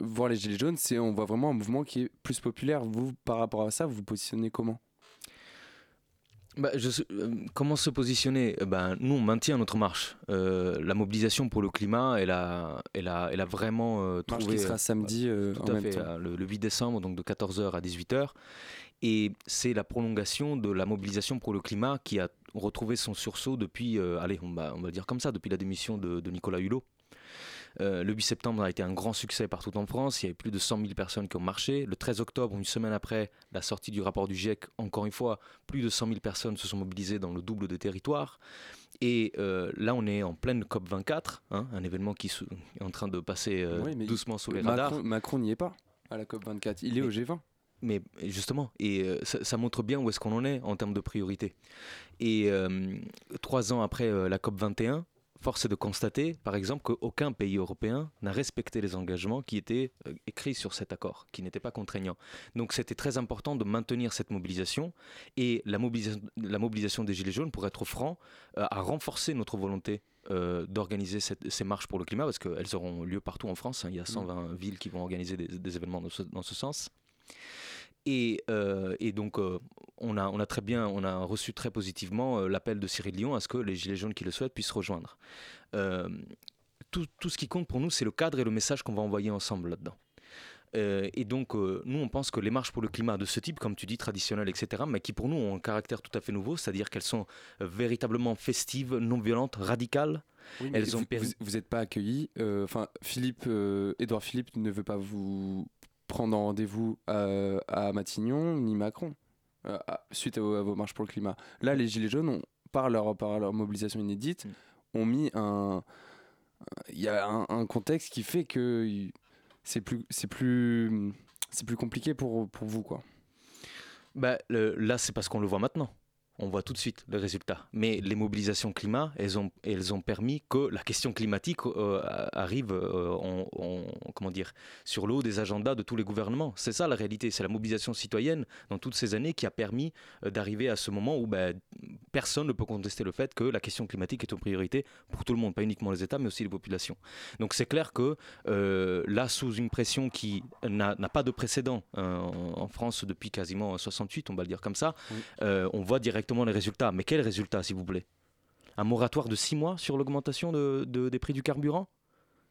voir les gilets jaunes, c'est on voit vraiment un mouvement qui est plus populaire. Vous, par rapport à ça, vous vous positionnez comment? Bah, je, euh, comment se positionner? Eh ben, Nous, on maintient notre marche. Euh, la mobilisation pour le climat, elle a, elle a, elle a vraiment euh, trouvé. Marche qui sera samedi tout à fait, Le, 8 décembre, donc de 14h à 18h. Et c'est la prolongation de la mobilisation pour le climat qui a retrouvé son sursaut depuis, allez, on va, on va dire comme ça, depuis la démission de, de Nicolas Hulot. Euh, le 8 septembre a été un grand succès partout en France. Il y avait plus de 100 000 personnes qui ont marché. Le 13 octobre, une semaine après la sortie du rapport du GIEC, encore une fois, plus de 100 000 personnes se sont mobilisées dans le double de territoire. Et euh, là, on est en pleine COP24, hein, un événement qui est en train de passer euh, doucement sous les radars. Macron n'y est pas à la COP24, il est au G20. Mais justement, et ça, montre bien où est-ce qu'on en est en termes de priorité. Et trois ans après la COP 21, Force est de constater, par exemple, qu'aucun pays européen n'a respecté les engagements qui étaient euh, écrits sur cet accord, qui n'étaient pas contraignants. Donc c'était très important de maintenir cette mobilisation et la, mobilisation, des Gilets jaunes, pour être franc, euh, a renforcé notre volonté euh, d'organiser ces marches pour le climat, parce qu'elles auront lieu partout en France. Hein. il y a 120 mmh. villes qui vont organiser des, événements dans ce sens. Euh, et, donc, euh, on, a, on a très bien, on a reçu très positivement euh, l'appel de Cyril Lyon à ce que les Gilets jaunes qui le souhaitent puissent rejoindre. Tout, tout, ce qui compte pour nous, c'est le cadre et le message qu'on va envoyer ensemble là-dedans. et donc, nous, on pense que les marches pour le climat de ce type, comme tu dis, traditionnelles, etc., mais qui pour nous ont un caractère tout à fait nouveau, c'est-à-dire qu'elles sont véritablement festives, non violentes, radicales. elles ont vous n'êtes pas accueillis. Enfin, Philippe, Édouard Philippe ne veut pas vous prendre rendez-vous à, Matignon ni Macron euh, suite à vos, marches pour le climat. Là, les Gilets jaunes, ont, par, leur, par leur mobilisation inédite, mm. ont mis un. Il y a un, contexte qui fait que c'est plus, c'est plus, c'est plus compliqué pour, pour vous, quoi. Bah, là, c'est parce qu'on le voit maintenant on voit tout de suite le résultat. Mais les mobilisations climat, elles ont, elles ont permis que la question climatique euh, arrive euh, comment dire, sur le haut des agendas de tous les gouvernements. C'est ça la réalité, c'est la mobilisation citoyenne dans toutes ces années qui a permis euh, d'arriver à ce moment où ben, personne ne peut contester le fait que la question climatique est une priorité pour tout le monde, pas uniquement les États, mais aussi les populations. Donc c'est clair que là, sous une pression qui n'a pas de précédent en, France depuis quasiment 68, on va le dire comme ça, on voit directement les résultats. Mais quels résultats, s'il vous plaît? Un moratoire de 6 mois sur l'augmentation de, des prix du carburant?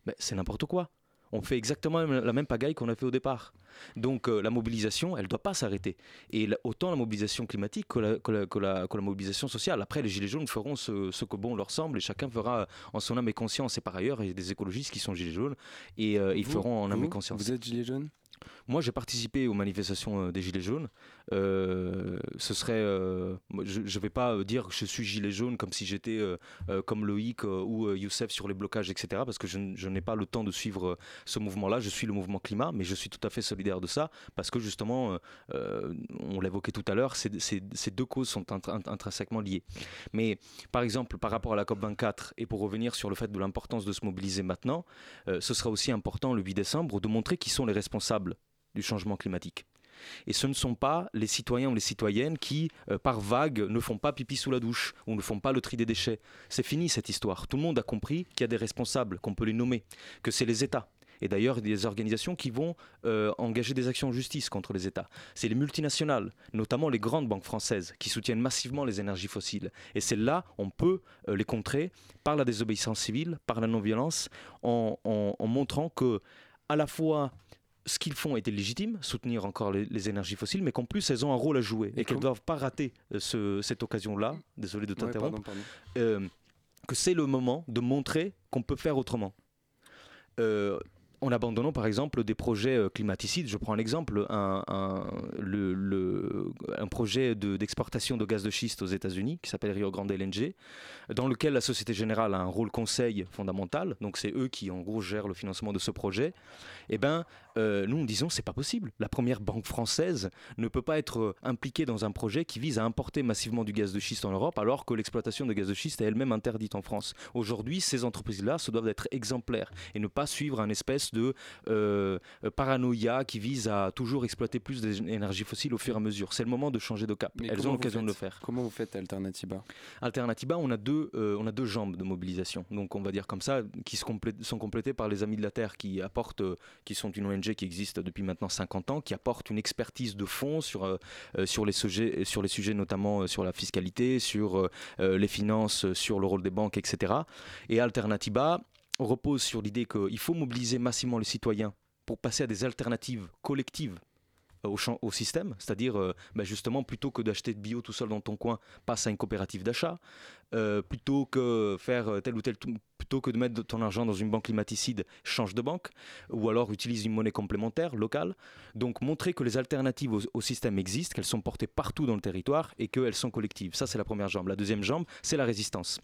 Mais C'est n'importe quoi. On fait exactement la même pagaille qu'on a fait au départ. Donc euh, la mobilisation, elle ne doit pas s'arrêter. Et autant la mobilisation climatique que la, que, la, mobilisation sociale. Après, les Gilets jaunes feront ce, ce, que bon leur semble et chacun fera en son âme et conscience. Et par ailleurs, il y a des écologistes qui sont Gilets jaunes et euh, ils feront en âme et conscience. Vous êtes Gilets jaunes? Moi, j'ai participé aux manifestations euh, des Gilets jaunes. Euh, ce serait, euh, je ne vais pas dire que je suis gilet jaune comme si j'étais comme Loïc ou Youssef sur les blocages, etc. Parce que je, n'ai pas le temps de suivre ce mouvement-là. Je suis le mouvement climat, mais je suis tout à fait solidaire de ça parce que justement, on l'évoquait tout à l'heure, ces, deux causes sont intrinsèquement liées. Mais par exemple, par rapport à la COP 24 et pour revenir sur le fait de l'importance de se mobiliser maintenant, ce sera aussi important le 8 décembre de montrer qui sont les responsables du changement climatique. Et ce ne sont pas les citoyens ou les citoyennes qui, euh, par vague, ne font pas pipi sous la douche ou ne font pas le tri des déchets. C'est fini cette histoire. Tout le monde a compris qu'il y a des responsables, qu'on peut les nommer, que c'est les États. Et d'ailleurs, des organisations qui vont euh, engager des actions en justice contre les États. C'est les multinationales, notamment les grandes banques françaises, qui soutiennent massivement les énergies fossiles. Et celles-là, on peut euh, les contrer par la désobéissance civile, par la non-violence, en, en- en montrant que, à la fois, ce qu'ils font était légitime, soutenir encore les, les énergies fossiles, mais qu'en plus elles ont un rôle à jouer et, Et qu'elles ne doivent pas rater euh, ce- cette occasion-là. Désolé de t'interrompre. Euh, que c'est le moment de montrer qu'on peut faire autrement. Euh, en abandonnant par exemple des projets euh, climaticides, je prends un exemple, un, un- le- le- un projet de- d'exportation de, gaz de schiste aux États-Unis qui s'appelle Rio Grande LNG, dans lequel la Société Générale a un rôle conseil fondamental, donc c'est eux qui en gros gèrent le financement de ce projet. Eh ben, euh, nous nous disons c'est pas possible. La première banque française ne peut pas être euh, impliquée dans un projet qui vise à importer massivement du gaz de schiste en Europe, alors que l'exploitation de gaz de schiste est elle-même interdite en France. Aujourd'hui, ces entreprises-là se doivent être exemplaires et ne pas suivre un espèce de euh, euh, paranoïa qui vise à toujours exploiter plus d'énergie fossile au fur et à mesure. C'est le moment de changer de cap. Mais Elles ont l'occasion de le faire. Comment vous faites Alternativa Alternativa, on a deux, euh, on a deux jambes de mobilisation. Donc on va dire comme ça, qui se sont complétées par les Amis de la Terre, qui apportent, euh, qui sont une ONG qui existe depuis maintenant 50 ans, qui apporte une expertise de fond sur sur les sujets, sur les sujets notamment sur la fiscalité, sur les finances, sur le rôle des banques, etc. Et Alternativa repose sur l'idée qu'il faut mobiliser massivement les citoyens pour passer à des alternatives collectives euh, au, système, c'est-à-dire euh, bah, justement plutôt que d'acheter de bio tout seul dans ton coin, passe à une coopérative d'achat, Euh, plutôt que faire euh, tel ou tel, plutôt que de mettre ton argent dans une banque climaticide, change de banque, ou alors utilise une monnaie complémentaire locale. Donc montrer que les alternatives au, au système existent, qu'elles sont portées partout dans le territoire et qu'elles sont collectives. Ça c'est la première jambe. La deuxième jambe, c'est la résistance.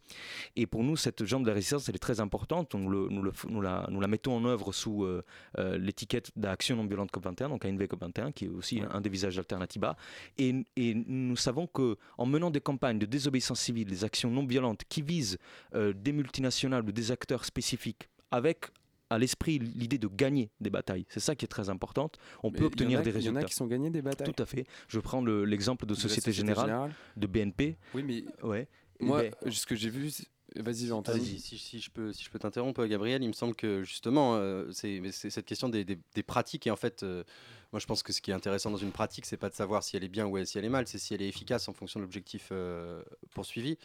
Et pour nous, cette jambe de la résistance, elle est très importante. Nous, le- nous le f- nous la, nous la mettons en œuvre sous euh, euh, l'étiquette d'Action non violente COP21, donc ANV COP21, qui est aussi un des visages d'Alternativa. Et, et nous savons que en menant des campagnes de désobéissance civile, des actions non violentes qui visent euh, des multinationales ou des acteurs spécifiques, avec à l'esprit l'idée de gagner des batailles. C'est ça qui est très importante. On Mais peut obtenir a- des il y en résultats. a qui sont gagnés des batailles Tout à fait. Je prends le- l'exemple de, Société, Société Générale, Générale. de BNP. Oui, mais ouais. Eh moi, ben, ce que j'ai vu, vas-y. Vas-y, si, si je peux, si je peux t'interrompre, Gabriel, il me semble que justement, euh, c'est cette question des, des- des pratiques. Et en fait, euh, moi, je pense que ce qui est intéressant dans une pratique, c'est pas de savoir si elle est bien ou si elle est mal, c'est si elle est efficace en fonction de l'objectif euh, poursuivi.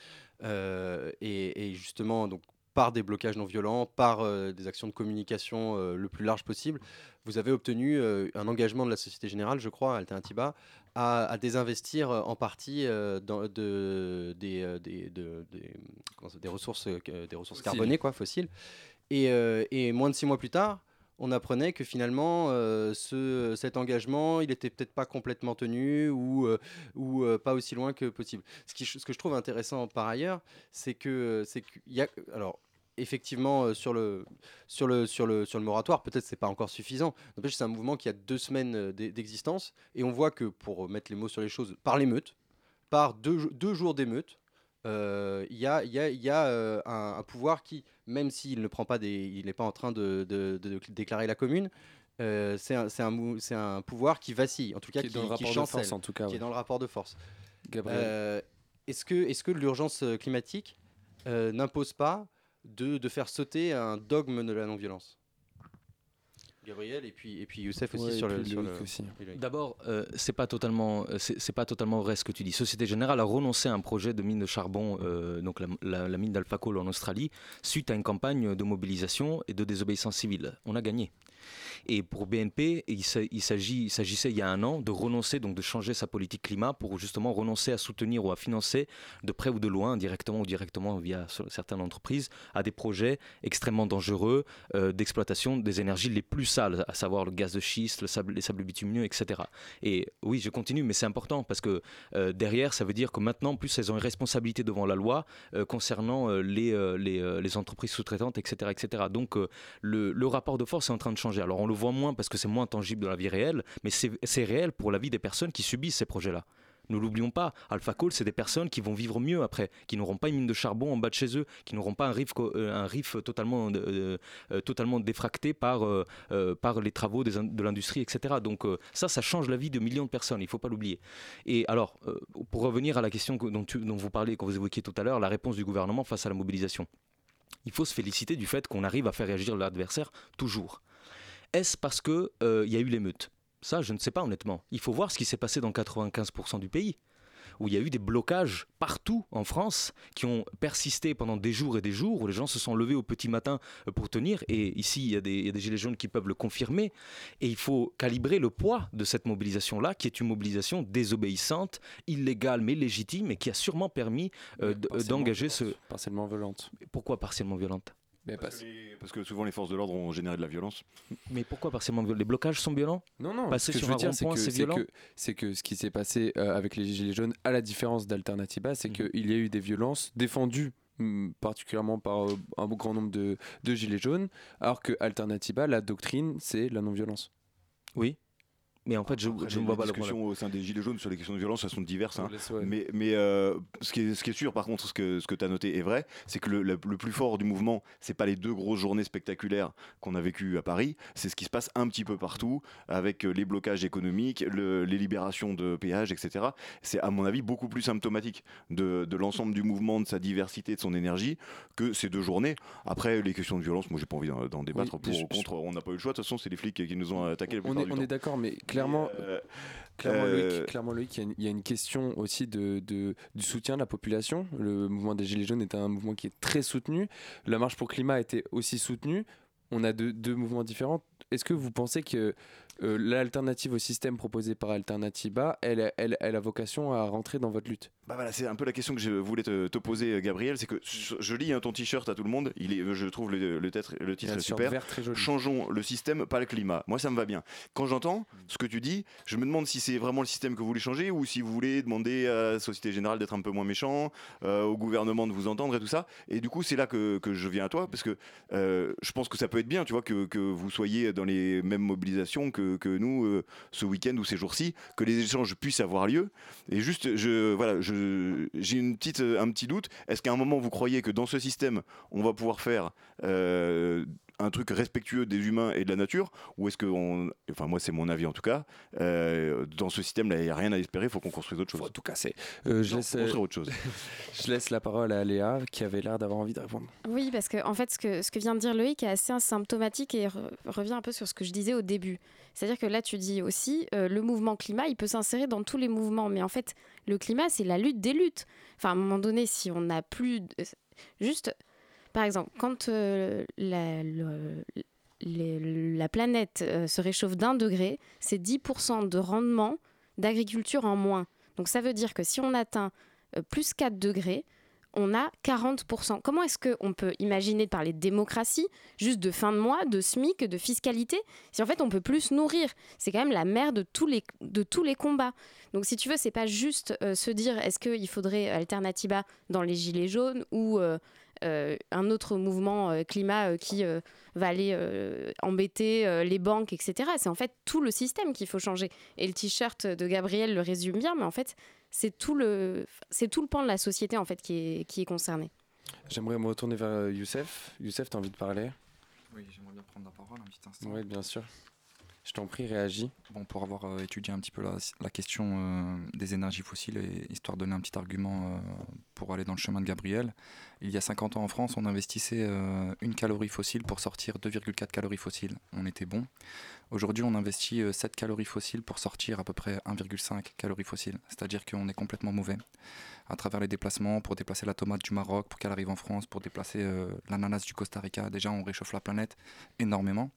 Euh, et, et justement, donc par des blocages non violents, par euh, des actions de communication euh, le plus large possible, vous avez obtenu euh, un engagement de la Société Générale, je crois, Alternativa, à, à désinvestir euh, en partie euh, dans de, des, euh, des, de- des- comment ça- des ressources, des ressources carbonées, quoi, fossiles. Et, et moins de six mois plus tard, on apprenait que finalement, euh, ce, cet engagement, il était peut-être pas complètement tenu ou, euh, ou euh, pas aussi loin que possible. Ce, qui, ce que je trouve intéressant par ailleurs, c'est que, c'est qu'il y a, alors, effectivement, euh, sur le, sur le, sur le, sur le moratoire, peut-être c'est pas encore suffisant. N'empêche, c'est un mouvement qui a deux semaines euh, d'e- d'existence et on voit que, pour mettre les mots sur les choses, par l'émeute, par deux, deux jours d'émeute, euh, il y a, y a- y a, euh, un, un pouvoir qui, même s'il ne prend pas des, il n'est pas en train de, de- de déclarer la commune, euh, c'est un, un un pouvoir qui vacille, en tout cas Qui est qui, dans le rapport de chancelle, force, en tout cas, qui ouais. est dans le rapport de force. Gabriel. Est-ce que, est-ce que l'urgence climatique n'impose pas de, de faire sauter un dogme de la non-violence Gabriel et puis, et puis Youssef aussi Ouais, et sur le. sur. D'abord, euh, c'est pas totalement, euh, c'est c'est pas totalement vrai ce que tu dis. Société Générale a renoncé à un projet de mine de charbon, euh, donc la, la- la mine d'Alpha Coal en Australie, suite à une campagne de mobilisation et de désobéissance civile. On a gagné. Et pour BNP, il s'agissait il y a un an de renoncer, donc de changer sa politique climat pour justement renoncer à soutenir ou à financer de près ou de loin, directement ou directement via certaines entreprises, à des projets extrêmement dangereux euh, d'exploitation des énergies les plus sales, à savoir le gaz de schiste, les sables bitumineux, etc. Et oui, je continue, mais c'est important parce que euh, derrière, ça veut dire que maintenant, en plus, elles ont une responsabilité devant la loi euh, concernant les, les, entreprises sous-traitantes, etc., etc. Donc, le rapport de force est en train de changer. Alors, on le voit moins parce que c'est moins tangible dans la vie réelle, mais c'est réel pour la vie des personnes qui subissent ces projets-là. Ne l'oublions pas, AlphaCall, c'est des personnes qui vont vivre mieux après, qui n'auront pas une mine de charbon en bas de chez eux, qui n'auront pas un riff, euh, totalement, euh, totalement défracté par, les travaux de l'industrie, etc. Donc ça, ça change la vie de millions de personnes, il ne faut pas l'oublier. Et alors, pour revenir à la question dont, vous parlez, que vous évoquiez tout à l'heure, la réponse du gouvernement face à la mobilisation. Il faut se féliciter du fait qu'on arrive à faire réagir l'adversaire toujours. Est-ce parce qu'il il y a eu l'émeute? Ça, je ne sais pas honnêtement. Il faut voir ce qui s'est passé dans 95% du pays où il y a eu des blocages partout en France qui ont persisté pendant des jours et des jours, où les gens se sont levés au petit matin euh, pour tenir. Et ici, il y, a des, gilets jaunes qui peuvent le confirmer. Et il faut calibrer le poids de cette mobilisation-là, qui est une mobilisation désobéissante, illégale mais légitime, et qui a sûrement permis euh, d'engager ce... Partiellement violente. Pourquoi partiellement violente? Parce, que souvent les forces de l'ordre ont généré de la violence. Mais pourquoi partiellement Les blocages sont violents? Non, non. Passer ce sur que un rond-point, c'est violent C'est que, ce qui s'est passé euh, avec les Gilets jaunes, à la différence d'Alternativa, c'est mhm. qu'il y a eu des violences défendues mm, particulièrement par euh, un grand nombre de, de gilets jaunes, alors que Alternativa, la doctrine, c'est la non-violence. Oui, mais en fait, je, ne vois pas le problème. au sein des Gilets jaunes sur les questions de violence, elles sont diverses. Hein. Mais, mais euh, ce, qui est, ce qui est sûr, par contre, ce que, ce que tu as noté est vrai, c'est que le, le, plus fort du mouvement, c'est pas les deux grosses journées spectaculaires qu'on a vécues à Paris, c'est ce qui se passe un petit peu partout, avec euh, les blocages économiques, le, les libérations de péages, etc. C'est, à mon avis, beaucoup plus symptomatique de, de l'ensemble du mouvement, de sa diversité, de son énergie, que ces deux journées. Après, les questions de violence, moi, j'ai pas envie d'en, débattre. pour ou contre, on n'a pas eu le choix. De toute façon, c'est les flics qui nous ont attaqués. On est, on est d'accord, mais clairement, euh, clairement, Loïc, clairement, il y, a une question aussi de, du soutien de la population. Le mouvement des Gilets jaunes est un mouvement qui est très soutenu. La marche pour le climat a été aussi soutenue. On a deux, deux mouvements différents. Est-ce que vous pensez que euh, l'alternative au système proposé par Alternativa, elle, elle, elle, a vocation à rentrer dans votre lutte? Bah voilà, c'est un peu la question que je voulais te, poser, euh, Gabriel. C'est que je lis hein, ton t-shirt à tout le monde. Il est, je trouve le, le, titre, le titre super. Changeons le système, pas le climat. Moi, ça me va bien. Quand j'entends ce que tu dis, je me demande si c'est vraiment le système que vous voulez changer ou si vous voulez demander à la Société Générale d'être un peu moins méchant, euh, au gouvernement de vous entendre et tout ça. Et du coup, c'est là que, que, je viens à toi parce que je pense que ça peut être bien, tu vois, que, que vous soyez dans les mêmes mobilisations que, que nous euh, ce week-end ou ces jours-ci, que les échanges puissent avoir lieu. Et juste, je, voilà, j'ai une petite, un petit doute. Est-ce qu'à un moment vous croyez que dans ce système, on va pouvoir faire euh, un truc respectueux des humains et de la nature ou est-ce que on... enfin moi c'est mon avis en tout cas euh, dans ce système là il n'y a rien à espérer il faut qu'on construise autre chose. Faut tout casser euh, je laisse autre chose. *laughs* je laisse la parole à Léa qui avait l'air d'avoir envie de répondre. Oui parce que en fait ce que ce que vient de dire Loïc est assez symptomatique et revient un peu sur ce que je disais au début. C'est-à-dire que là tu dis aussi euh, le mouvement climat il peut s'insérer dans tous les mouvements mais en fait le climat c'est la lutte des luttes. Enfin à un moment donné si on n'a plus juste par exemple, quand euh, la, la, planète euh, se réchauffe d'un degré, c'est 10% de rendement d'agriculture en moins. Donc ça veut dire que si on atteint euh, plus 4 degrés, on a 40%. Comment est-ce qu'on peut imaginer de parler de démocratie, juste de fin de mois, de SMIC, de fiscalité, si en fait on peut plus se nourrir? C'est quand même la mère de tous les, de tous les combats. Donc si tu veux, c'est pas juste se dire est-ce qu'il faudrait Alternativa dans les gilets jaunes ou un autre mouvement euh, climat euh, qui va aller embêter les banques, etc. C'est en fait tout le système qu'il faut changer. Et le t-shirt de Gabriel le résume bien, mais en fait, c'est tout le, c'est tout le pan de la société en fait qui est, qui est concerné. J'aimerais me retourner vers Youssef. Youssef, tu as envie de parler? Oui, j'aimerais bien prendre la parole un petit instant. Oui, bien sûr. Je t'en prie, réagis. Bon, pour avoir euh, étudié un petit peu la, la question euh, des énergies fossiles et histoire de donner un petit argument euh, pour aller dans le chemin de Gabriel, il y a 50 ans en France, on investissait une calorie fossile pour sortir 2,4 calories fossiles. On était bon. Aujourd'hui, on investit 7 calories fossiles pour sortir à peu près 1,5 calories fossiles. C'est-à-dire qu'on est complètement mauvais à travers les déplacements, pour déplacer la tomate du Maroc, pour qu'elle arrive en France, pour déplacer l'ananas du Costa Rica. Déjà, on réchauffe la planète énormément.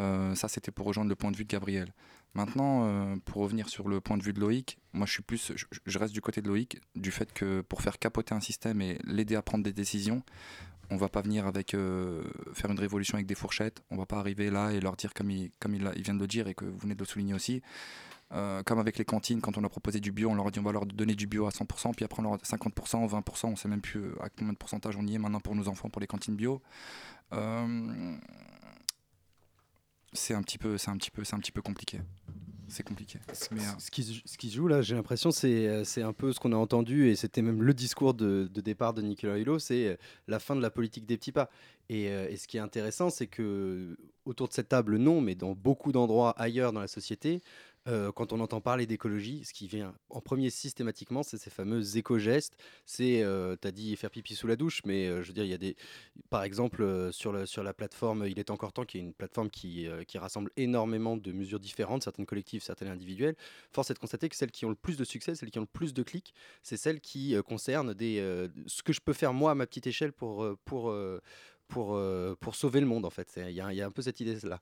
Euh, ça, c'était pour rejoindre le point de vue de Gabriel. Maintenant, euh, pour revenir sur le point de vue de Loïc, moi je suis plus, je, reste du côté de Loïc, du fait que pour faire capoter un système et l'aider à prendre des décisions, on va pas venir avec euh, faire une révolution avec des fourchettes. On va pas arriver là et leur dire comme il, comme vient de le dire et que vous venez de le souligner aussi. comme avec les cantines, quand on a proposé du bio, on leur a dit on va leur donner du bio à 100%, puis après on leur a 50%, 20%, on sait même plus à combien de pourcentage on y est maintenant pour nos enfants, pour les cantines bio. Euh, c'est un petit peu, c'est un petit peu, c'est un petit peu compliqué. c'est compliqué. Mais, ce, qui, ce, qui, joue là, j'ai l'impression, c'est, c'est un peu ce qu'on a entendu, et c'était même le discours de, de départ de Nicolas Hulot, c'est la fin de la politique des petits pas. Et, et, ce qui est intéressant, c'est que autour de cette table, non, mais dans beaucoup d'endroits ailleurs dans la société, euh, quand on entend parler d'écologie, ce qui vient en premier systématiquement, c'est ces fameux éco-gestes. C'est, euh, tu as dit faire pipi sous la douche, mais euh, je veux dire, il y a des. Par exemple, sur, le, sur la plateforme Il est encore temps, qui est une plateforme qui, qui rassemble énormément de mesures différentes, certaines collectives, certaines individuelles. Force est de constater que celles qui ont le plus de succès, celles qui ont le plus de clics, c'est celles qui concernent des, ce que je peux faire moi à ma petite échelle pour. pour pour, pour sauver le monde en fait. Il y, a un peu cette idée-là.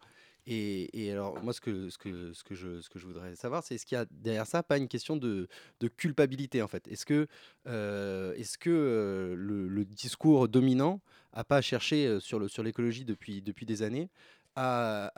Et, alors, moi, ce que, ce que, ce que, je, ce que je voudrais savoir, c'est est-ce qu'il y a derrière ça pas une question de, de culpabilité, en fait? Est-ce que, euh, est-ce que euh, le, discours dominant n'a pas cherché euh, sur, le, sur l'écologie depuis, depuis des années à,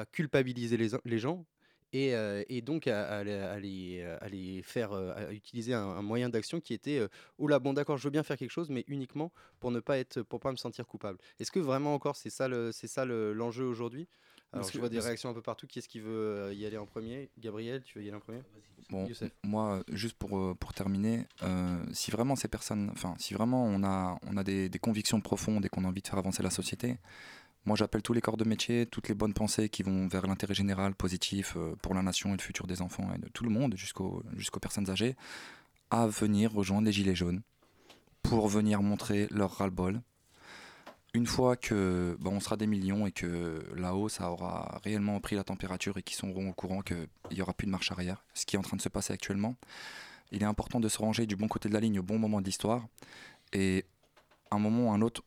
à, culpabiliser les, les gens et, et, donc à, les, à, les, faire utiliser un, moyen d'action qui était oh là bon d'accord je veux bien faire quelque chose mais uniquement pour ne pas être pour pas me sentir coupable est-ce que vraiment encore c'est ça c'est ça l'enjeu aujourd'hui? Alors, je vois des réactions un peu partout. Qui est-ce qui veut euh, y aller en premier? Gabriel, tu veux y aller en premier? Bon, moi, juste pour, euh, pour terminer, euh, si vraiment ces personnes, enfin, si vraiment on a, on a des, des convictions profondes et qu'on a envie de faire avancer la société, moi j'appelle tous les corps de métier, toutes les bonnes pensées qui vont vers l'intérêt général, positif pour la nation et le futur des enfants et de tout le monde, jusqu'aux jusqu'aux personnes âgées, à venir rejoindre les Gilets jaunes pour venir montrer leur ras-le-bol, une fois que on sera des millions et que là-haut ça aura réellement pris la température et qu'ils seront au courant qu'il n'y aura plus de marche arrière, ce qui est en train de se passer actuellement, il est important de se ranger du bon côté de la ligne au bon moment de l'histoire. Et un moment ou un autre,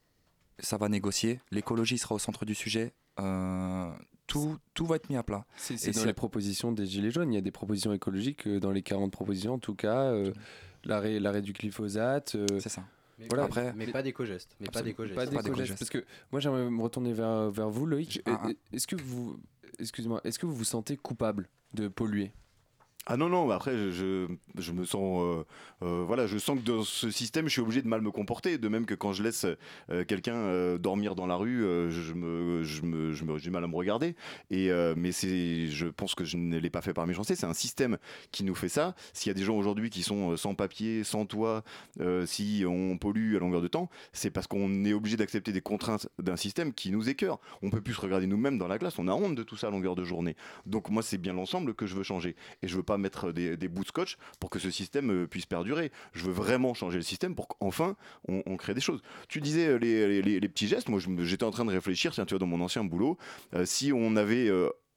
ça va négocier. L'écologie sera au centre du sujet. Euh, tout, tout va être mis à plat. C'est dans les propositions des Gilets jaunes. Il y a des propositions écologiques euh, dans les 40 propositions, en tout cas. Euh, l'arrêt du glyphosate. c'est ça. Mais, voilà, après, mais pas d'éco-gestes. Mais pas d'éco-gestes. Pas d'éco-gestes. Parce que moi, j'aimerais me retourner vers, vers vous, Loïc. Est-ce que vous, excusez-moi, est-ce que vous vous sentez coupable de polluer? Ah non, non, après, je, je, me sens. Euh, euh, voilà, je sens que dans ce système, je suis obligé de mal me comporter. De même que quand je laisse euh, quelqu'un dormir dans la rue, je, me, je, me, je me, j'ai mal à me regarder. Et, mais c'est, je pense que je ne l'ai pas fait par méchanceté. C'est un système qui nous fait ça. S'il y a des gens aujourd'hui qui sont sans papier, sans toit, si on pollue à longueur de temps, c'est parce qu'on est obligé d'accepter des contraintes d'un système qui nous écœure. On peut plus se regarder nous-mêmes dans la glace. On a honte de tout ça à longueur de journée. Donc moi, c'est bien l'ensemble que je veux changer. Et je veux pas mettre des, bouts de scotch pour que ce système euh, puisse perdurer. Je veux vraiment changer le système pour qu'enfin on, crée des choses. Tu disais euh, les, petits gestes, moi j'étais en train de réfléchir, tu vois, dans mon ancien boulot, euh, si on avait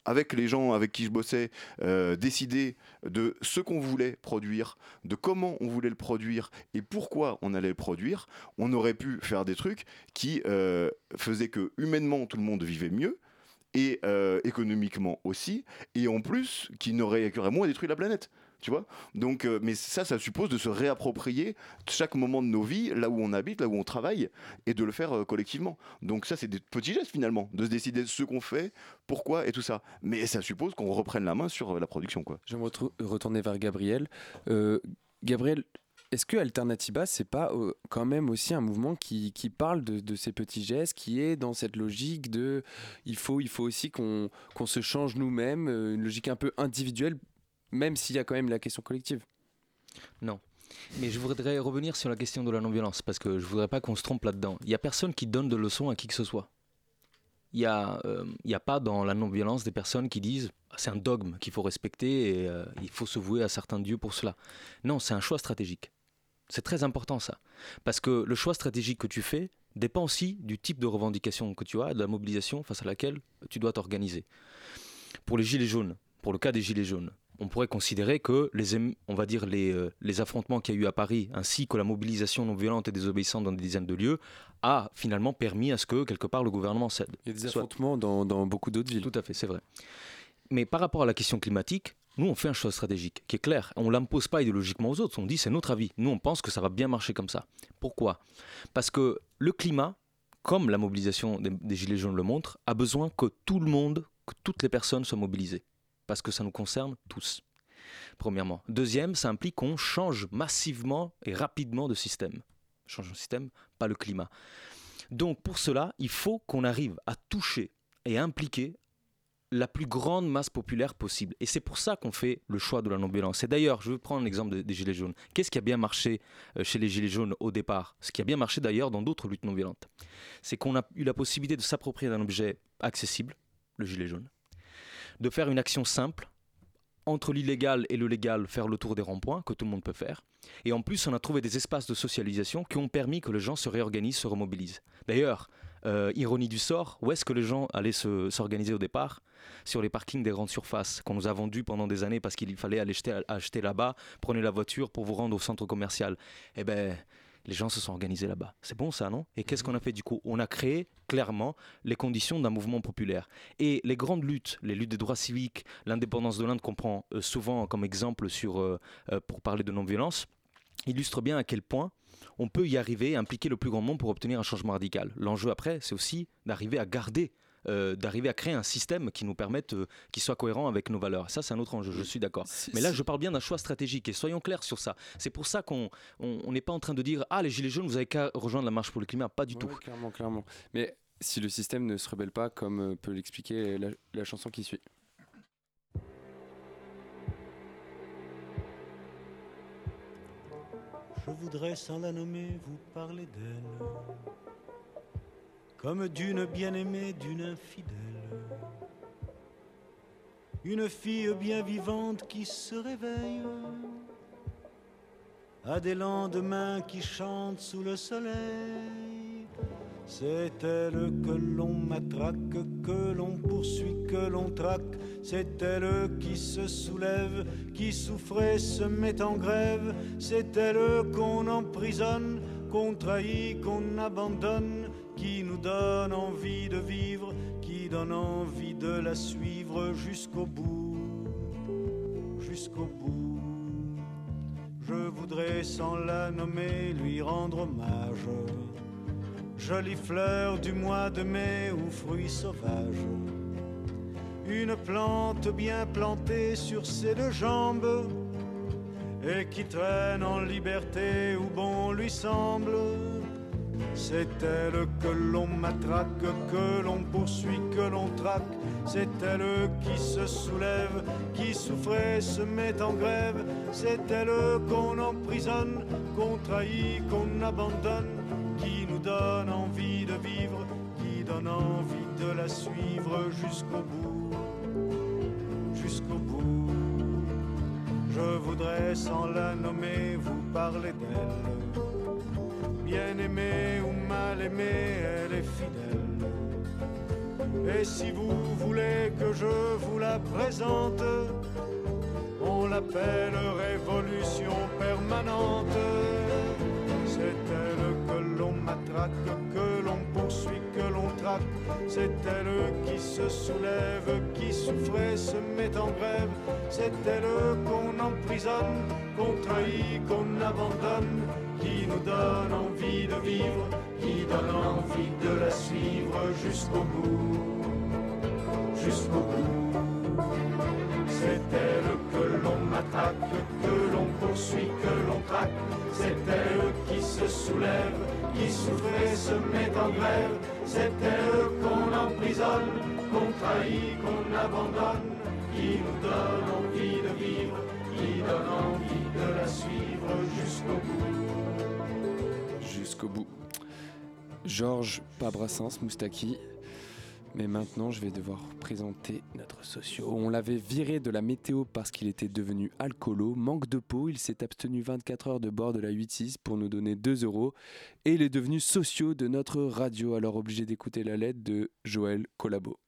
avec les gens avec qui je bossais, décidé de ce qu'on voulait produire, de comment on voulait le produire et pourquoi on allait le produire, on aurait pu faire des trucs qui faisaient que humainement tout le monde vivait mieux, et euh, économiquement aussi, et en plus qui n'aurait moins détruit la planète. Tu vois Donc, euh, mais ça, ça suppose de se réapproprier chaque moment de nos vies, là où on habite, là où on travaille, et de le faire euh, collectivement. Donc ça, c'est des petits gestes finalement, de se décider de ce qu'on fait, pourquoi et tout ça. Mais ça suppose qu'on reprenne la main sur la production, quoi. Je vais me retourner vers Gabriel. Gabriel, est-ce que Alternativa, c'est pas euh, quand même aussi un mouvement qui, qui parle de, ces petits gestes, qui est dans cette logique de il faut, il faut aussi qu'on se change nous-mêmes, euh, une logique un peu individuelle, même s'il y a quand même la question collective? Non. Mais je voudrais revenir sur la question de la non-violence, parce que je voudrais pas qu'on se trompe là-dedans. Il n'y a personne qui donne de leçons à qui que ce soit. Il n'y a, euh, a pas dans la non-violence des personnes qui disent c'est un dogme qu'il faut respecter et il faut se vouer à certains dieux pour cela. Non, c'est un choix stratégique. C'est très important ça. Parce que le choix stratégique que tu fais dépend aussi du type de revendication que tu as, de la mobilisation face à laquelle tu dois t'organiser. Pour les gilets jaunes, pour le cas des gilets jaunes, on pourrait considérer que les, on va dire les, euh, les affrontements qu'il y a eu à Paris, ainsi que la mobilisation non violente et désobéissante dans des dizaines de lieux, a finalement permis à ce que, quelque part, le gouvernement cède. Il y a des affrontements dans, dans beaucoup d'autres villes. Tout à fait, c'est vrai. Mais par rapport à la question climatique, nous, on fait un choix stratégique qui est clair. On ne l'impose pas idéologiquement aux autres. On dit c'est notre avis. Nous, on pense que ça va bien marcher comme ça. Pourquoi? Parce que le climat, comme la mobilisation des, Gilets jaunes le montre, a besoin que tout le monde, que toutes les personnes soient mobilisées. Parce que ça nous concerne tous. Premièrement. Deuxième, ça implique qu'on change massivement et rapidement de système. Change de système, pas le climat. Donc pour cela, il faut qu'on arrive à toucher et impliquer la plus grande masse populaire possible. Et c'est pour ça qu'on fait le choix de la non-violence. Et d'ailleurs, je veux prendre l'exemple des Gilets jaunes. Qu'est-ce qui a bien marché euh, chez les Gilets jaunes au départ? Ce qui a bien marché d'ailleurs dans d'autres luttes non-violentes. C'est qu'on a eu la possibilité de s'approprier d'un objet accessible, le Gilet jaune, de faire une action simple, entre l'illégal et le légal, faire le tour des ronds-points, que tout le monde peut faire. Et en plus, on a trouvé des espaces de socialisation qui ont permis que les gens se réorganisent, se remobilisent. D'ailleurs, euh, ironie du sort, où est-ce que les gens allaient s'organiser au départ Sur les parkings des grandes surfaces qu'on nous a vendus pendant des années parce qu'il fallait aller acheter, là-bas, prenez la voiture pour vous rendre au centre commercial. Eh ben, les gens se sont organisés là-bas. C'est bon ça, non? Et qu'est-ce qu'on a fait du coup? On a créé clairement les conditions d'un mouvement populaire. Et les grandes luttes, les luttes des droits civiques, l'indépendance de l'Inde qu'on prend euh, souvent comme exemple sur, euh, pour parler de non-violence, illustrent bien à quel point on peut y arriver, impliquer le plus grand nombre pour obtenir un changement radical. L'enjeu après, c'est aussi d'arriver à garder euh, d'arriver à créer un système qui nous permette, euh, qui soit cohérent avec nos valeurs. Ça, c'est un autre enjeu, je suis d'accord. Mais là, je parle bien d'un choix stratégique et soyons clairs sur ça. C'est pour ça qu'on n'est pas en train de dire Ah, les Gilets jaunes, vous avez qu'à rejoindre la marche pour le climat. Pas du tout. Clairement, clairement. Mais si le système ne se rebelle pas, comme euh, peut l'expliquer la chanson qui suit. Je voudrais sans la nommer vous parler d'elle, comme d'une bien-aimée, d'une infidèle. Une fille bien vivante qui se réveille, à des lendemains qui chantent sous le soleil. C'est elle que l'on matraque, que l'on poursuit, que l'on traque. C'est elle qui se soulève, qui souffrait, se met en grève. C'est elle qu'on emprisonne, qu'on trahit, qu'on abandonne, qui nous donne envie de vivre, qui donne envie de la suivre jusqu'au bout, jusqu'au bout. Je voudrais sans la nommer lui rendre hommage jolie fleur du mois de mai ou fruit sauvage. Une plante bien plantée sur ses deux jambes et qui traîne en liberté où bon lui semble. C'est elle que l'on matraque, que l'on poursuit, que l'on traque. C'est elle qui se soulève, qui souffrait, se met en grève. C'est elle qu'on emprisonne, qu'on trahit, qu'on abandonne nous donne envie de vivre, qui donne envie de la suivre jusqu'au bout, jusqu'au bout. Je voudrais sans la nommer vous parler d'elle. Bien aimée ou mal aimée, elle est fidèle. Et si vous voulez que je vous la présente, on l'appelle révolution permanente. Matraque, que l'on poursuit, que l'on traque. C'est elle qui se soulève, qui souffrait, se met en grève. C'est elle qu'on emprisonne, qu'on trahit, qu'on abandonne, qui nous donne envie de vivre, qui donne envie de la suivre jusqu'au bout, jusqu'au bout. Qui souffre et se met en grève. C'est elle qu'on emprisonne, qu'on trahit, qu'on abandonne, qui nous donne envie de vivre, qui donne envie de la suivre jusqu'au bout. Jusqu'au bout. Georges Pabrassens Moustaki mais maintenant, je vais devoir présenter notre socio. On l'avait viré de la météo parce qu'il était devenu alcoolo. Manque de peau, il s'est abstenu 24 heures de bord de la 8-6 pour nous donner 2 euros. Et il est devenu socio de notre radio, alors obligé d'écouter la lettre de Joël Collabo.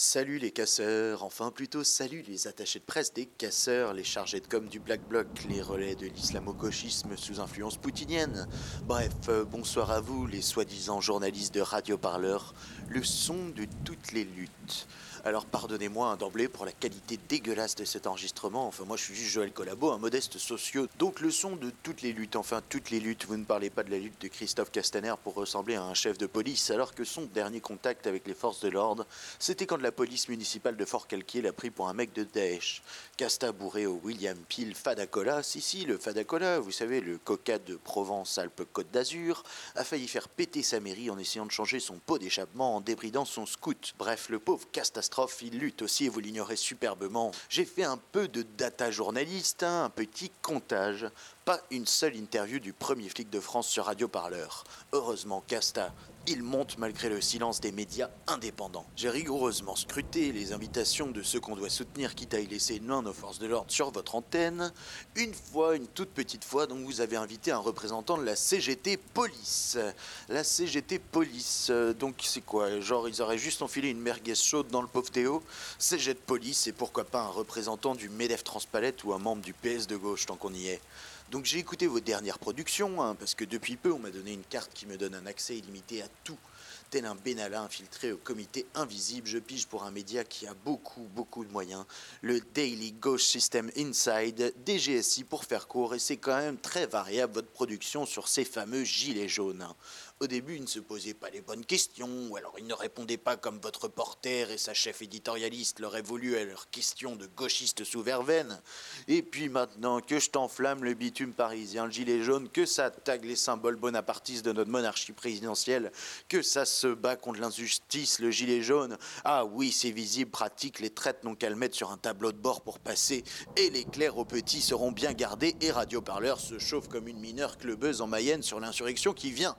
Salut les casseurs, enfin plutôt salut les attachés de presse des casseurs, les chargés de com du Black Bloc, les relais de l'islamo-gauchisme sous influence poutinienne. Bref, euh, bonsoir à vous les soi-disant journalistes de Radio Parleur, le son de toutes les luttes. Alors pardonnez-moi d'emblée pour la qualité dégueulasse de cet enregistrement. Enfin, moi je suis juste Joël Collabo, un modeste socio. Donc le son de toutes les luttes, enfin toutes les luttes. Vous ne parlez pas de la lutte de Christophe Castaner pour ressembler à un chef de police, alors que son dernier contact avec les forces de l'ordre, c'était quand la police municipale de Fort Calquier l'a pris pour un mec de Daesh. Casta bourré au William Peel Fadacola, si si, le Fadacola, vous savez, le coca de Provence-Alpes-Côte d'Azur, a failli faire péter sa mairie en essayant de changer son pot d'échappement en débridant son scout. Bref, le pauvre Castastrophé il lutte aussi et vous l'ignorez superbement. J'ai fait un peu de data journaliste, hein, un petit comptage. Pas une seule interview du premier flic de France sur Radio Parleur. Heureusement, Casta, il monte malgré le silence des médias indépendants. J'ai rigoureusement scruté les invitations de ceux qu'on doit soutenir, quitte à y laisser une main nos forces de l'ordre sur votre antenne. Une fois, une toute petite fois, donc vous avez invité un représentant de la CGT Police. La CGT Police, euh, donc c'est quoi? Genre, ils auraient juste enfilé une merguez chaude dans le pauvre Théo? CGT Police, et pourquoi pas un représentant du MEDEF Transpalette ou un membre du PS de gauche, tant qu'on y est? Donc j'ai écouté vos dernières productions, hein, parce que depuis peu on m'a donné une carte qui me donne un accès illimité à tout. Tel un Benalla infiltré au comité invisible, je pige pour un média qui a beaucoup, beaucoup de moyens. Le Daily Ghost System Inside, DGSI pour faire court, et c'est quand même très variable votre production sur ces fameux gilets jaunes. Au début, il ne se posait pas les bonnes questions, ou alors il ne répondait pas comme votre reporter et sa chef éditorialiste l'auraient voulu à leurs questions de gauchistes sous verveine. Et puis maintenant, que je t'enflamme le bitume parisien, le gilet jaune, que ça tague les symboles bonapartistes de notre monarchie présidentielle, que ça se bat contre l'injustice, le gilet jaune. Ah oui, c'est visible, pratique, les traites n'ont qu'à le mettre sur un tableau de bord pour passer, et les clercs aux petits seront bien gardés, et Radio Parleur se chauffe comme une mineure clubeuse en Mayenne sur l'insurrection qui vient.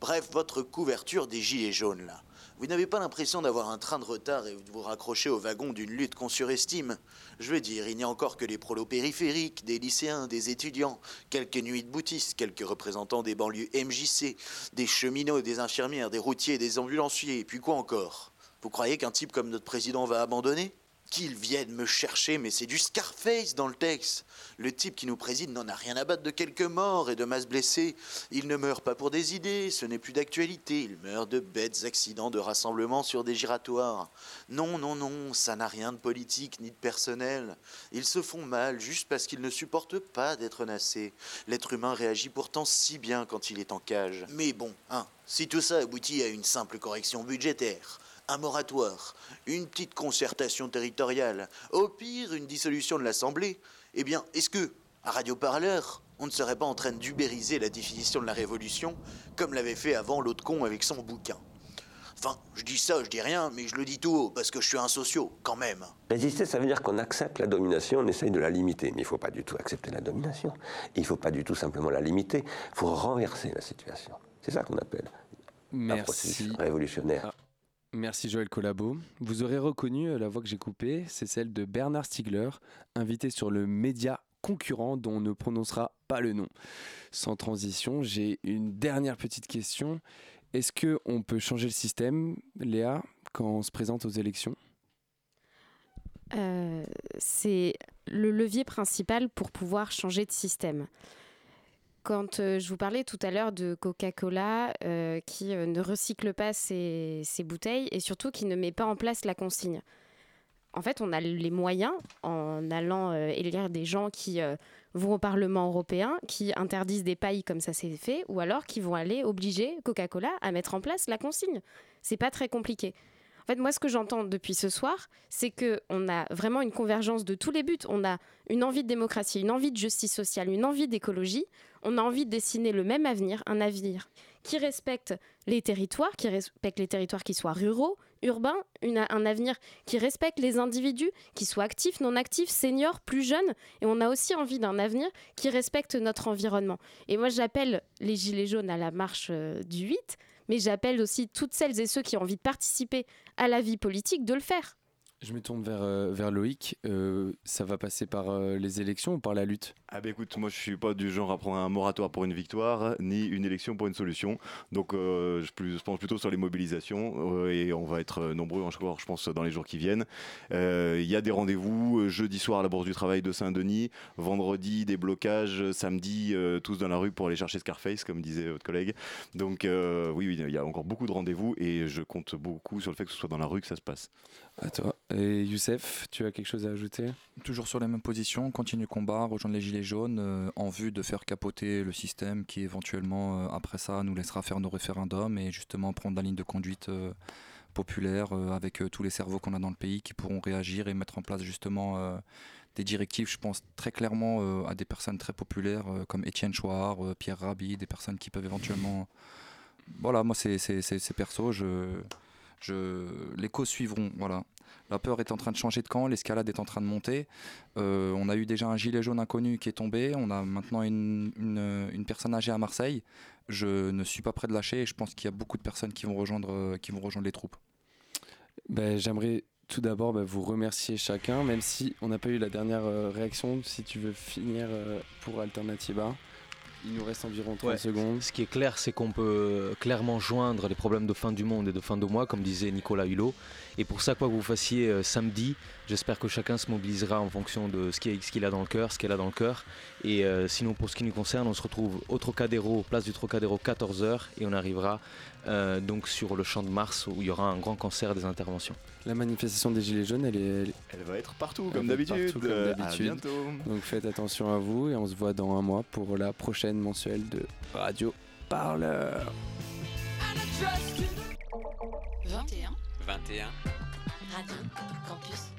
Bref, votre couverture des gilets jaunes, là. Vous n'avez pas l'impression d'avoir un train de retard et de vous raccrocher au wagon d'une lutte qu'on surestime. Je veux dire, il n'y a encore que les prolos périphériques, des lycéens, des étudiants, quelques nuits de boutistes, quelques représentants des banlieues MJC, des cheminots, des infirmières, des routiers, des ambulanciers, et puis quoi encore? Vous croyez qu'un type comme notre président va abandonner? Qu'ils viennent me chercher, mais c'est du Scarface dans le texte. Le type qui nous préside n'en a rien à battre de quelques morts et de masses blessées. Il ne meurt pas pour des idées, ce n'est plus d'actualité. Il meurt de bêtes accidents de rassemblement sur des giratoires. Non, non, non, ça n'a rien de politique ni de personnel. Ils se font mal juste parce qu'ils ne supportent pas d'être nassés. L'être humain réagit pourtant si bien quand il est en cage. Mais bon, hein, si tout ça aboutit à une simple correction budgétaire, un moratoire, une petite concertation territoriale, au pire une dissolution de l'Assemblée, eh bien, est-ce que, à Radio Parleur, on ne serait pas en train d'ubériser la définition de la révolution, comme l'avait fait avant l'autre con avec son bouquin? Enfin, je dis ça, je dis rien, mais je le dis tout haut, parce que je suis un socio, quand même. Résister, ça veut dire qu'on accepte la domination, on essaye de la limiter. Mais il ne faut pas du tout accepter la domination. Il ne faut pas du tout simplement la limiter. Il faut renverser la situation. C'est ça qu'on appelle un processus Merci. révolutionnaire. Ah, Merci Joël Collabo. Vous aurez reconnu euh, la voix que j'ai coupée, c'est celle de Bernard Stiegler, invité sur le média concurrent dont on ne prononcera pas le nom. Sans transition, j'ai une dernière petite question. Est-ce que on peut changer le système, Léa, quand on se présente aux élections? Euh, c'est le levier principal pour pouvoir changer de système. Quand euh, je vous parlais tout à l'heure de Coca-Cola euh, qui euh, ne recycle pas ses, bouteilles et surtout qui ne met pas en place la consigne. En fait, on a les moyens en allant élire des gens qui vont au Parlement européen, qui interdisent des pailles comme ça s'est fait, ou alors qui vont aller obliger Coca-Cola à mettre en place la consigne. C'est pas très compliqué. Fait, moi, ce que j'entends depuis ce soir, c'est que on a vraiment une convergence de tous les buts. On a une envie de démocratie, une envie de justice sociale, une envie d'écologie. On a envie de dessiner le même avenir, un avenir qui respecte les territoires, qui respecte les territoires qui soient ruraux, urbains, une- un avenir qui respecte les individus, qui soient actifs, non actifs, seniors, plus jeunes. Et on a aussi envie d'un avenir qui respecte notre environnement. Et moi, j'appelle les Gilets jaunes à la marche euh, du 8, mais j'appelle aussi toutes celles et ceux qui ont envie de participer à la vie politique de le faire. Je me tourne vers, euh, Loïc. Euh, ça va passer par euh, les élections ou par la lutte? Ah bah écoute, moi je suis pas du genre à prendre un moratoire pour une victoire, ni une élection pour une solution. Donc je, pense plutôt sur les mobilisations et on va être nombreux encore, je pense, dans les jours qui viennent. Il y a des rendez-vous jeudi soir à la Bourse du Travail de Saint-Denis, vendredi des blocages, samedi tous dans la rue pour aller chercher Scarface, comme disait votre collègue. Donc oui, il y a encore beaucoup de rendez-vous et je compte beaucoup sur le fait que ce soit dans la rue que ça se passe. À toi. Et Youssef, tu as quelque chose à ajouter? Toujours sur les mêmes positions, continue le combat, rejoindre les Gilets jaunes euh, en vue de faire capoter le système qui éventuellement, euh, après ça, nous laissera faire nos référendums et justement prendre la ligne de conduite euh, populaire avec tous les cerveaux qu'on a dans le pays qui pourront réagir et mettre en place justement des directives, je pense très clairement à des personnes très populaires comme Étienne Chouard, Pierre Rabhi, des personnes qui peuvent éventuellement... Voilà, moi c'est perso, je, je, les causes suivront, voilà. La peur est en train de changer de camp, l'escalade est en train de monter. Euh, on a eu déjà un gilet jaune inconnu qui est tombé. On a maintenant une, personne âgée à Marseille. Je ne suis pas prêt de lâcher et je pense qu'il y a beaucoup de personnes qui vont rejoindre, qui vont rejoindre les troupes. Ben, J'aimerais tout d'abord ben, vous remercier chacun, même si on n'a pas eu la dernière euh, réaction. Si tu veux finir euh, pour Alternativa, il nous reste environ 30 Ouais. secondes. Ce qui est clair, c'est qu'on peut clairement joindre les problèmes de fin du monde et de fin de mois, comme disait Nicolas Hulot. Et pour ça, quoi que vous fassiez euh, samedi, j'espère que chacun se mobilisera en fonction de ce qu'il a dans le cœur, ce qu'elle a dans le cœur. Et euh, sinon, pour ce qui nous concerne, on se retrouve au Trocadéro, place du Trocadéro, 14h, et on arrivera euh, donc sur le champ de Mars où il y aura un grand concert des interventions. La manifestation des Gilets jaunes, elle est. Elle, Elle va être partout, elle comme d'habitude. partout, comme Euh, d'habitude. À bientôt. Donc faites attention à vous et on se voit dans un mois pour la prochaine mensuelle de Radio Parleur. 21 21. Radio Campus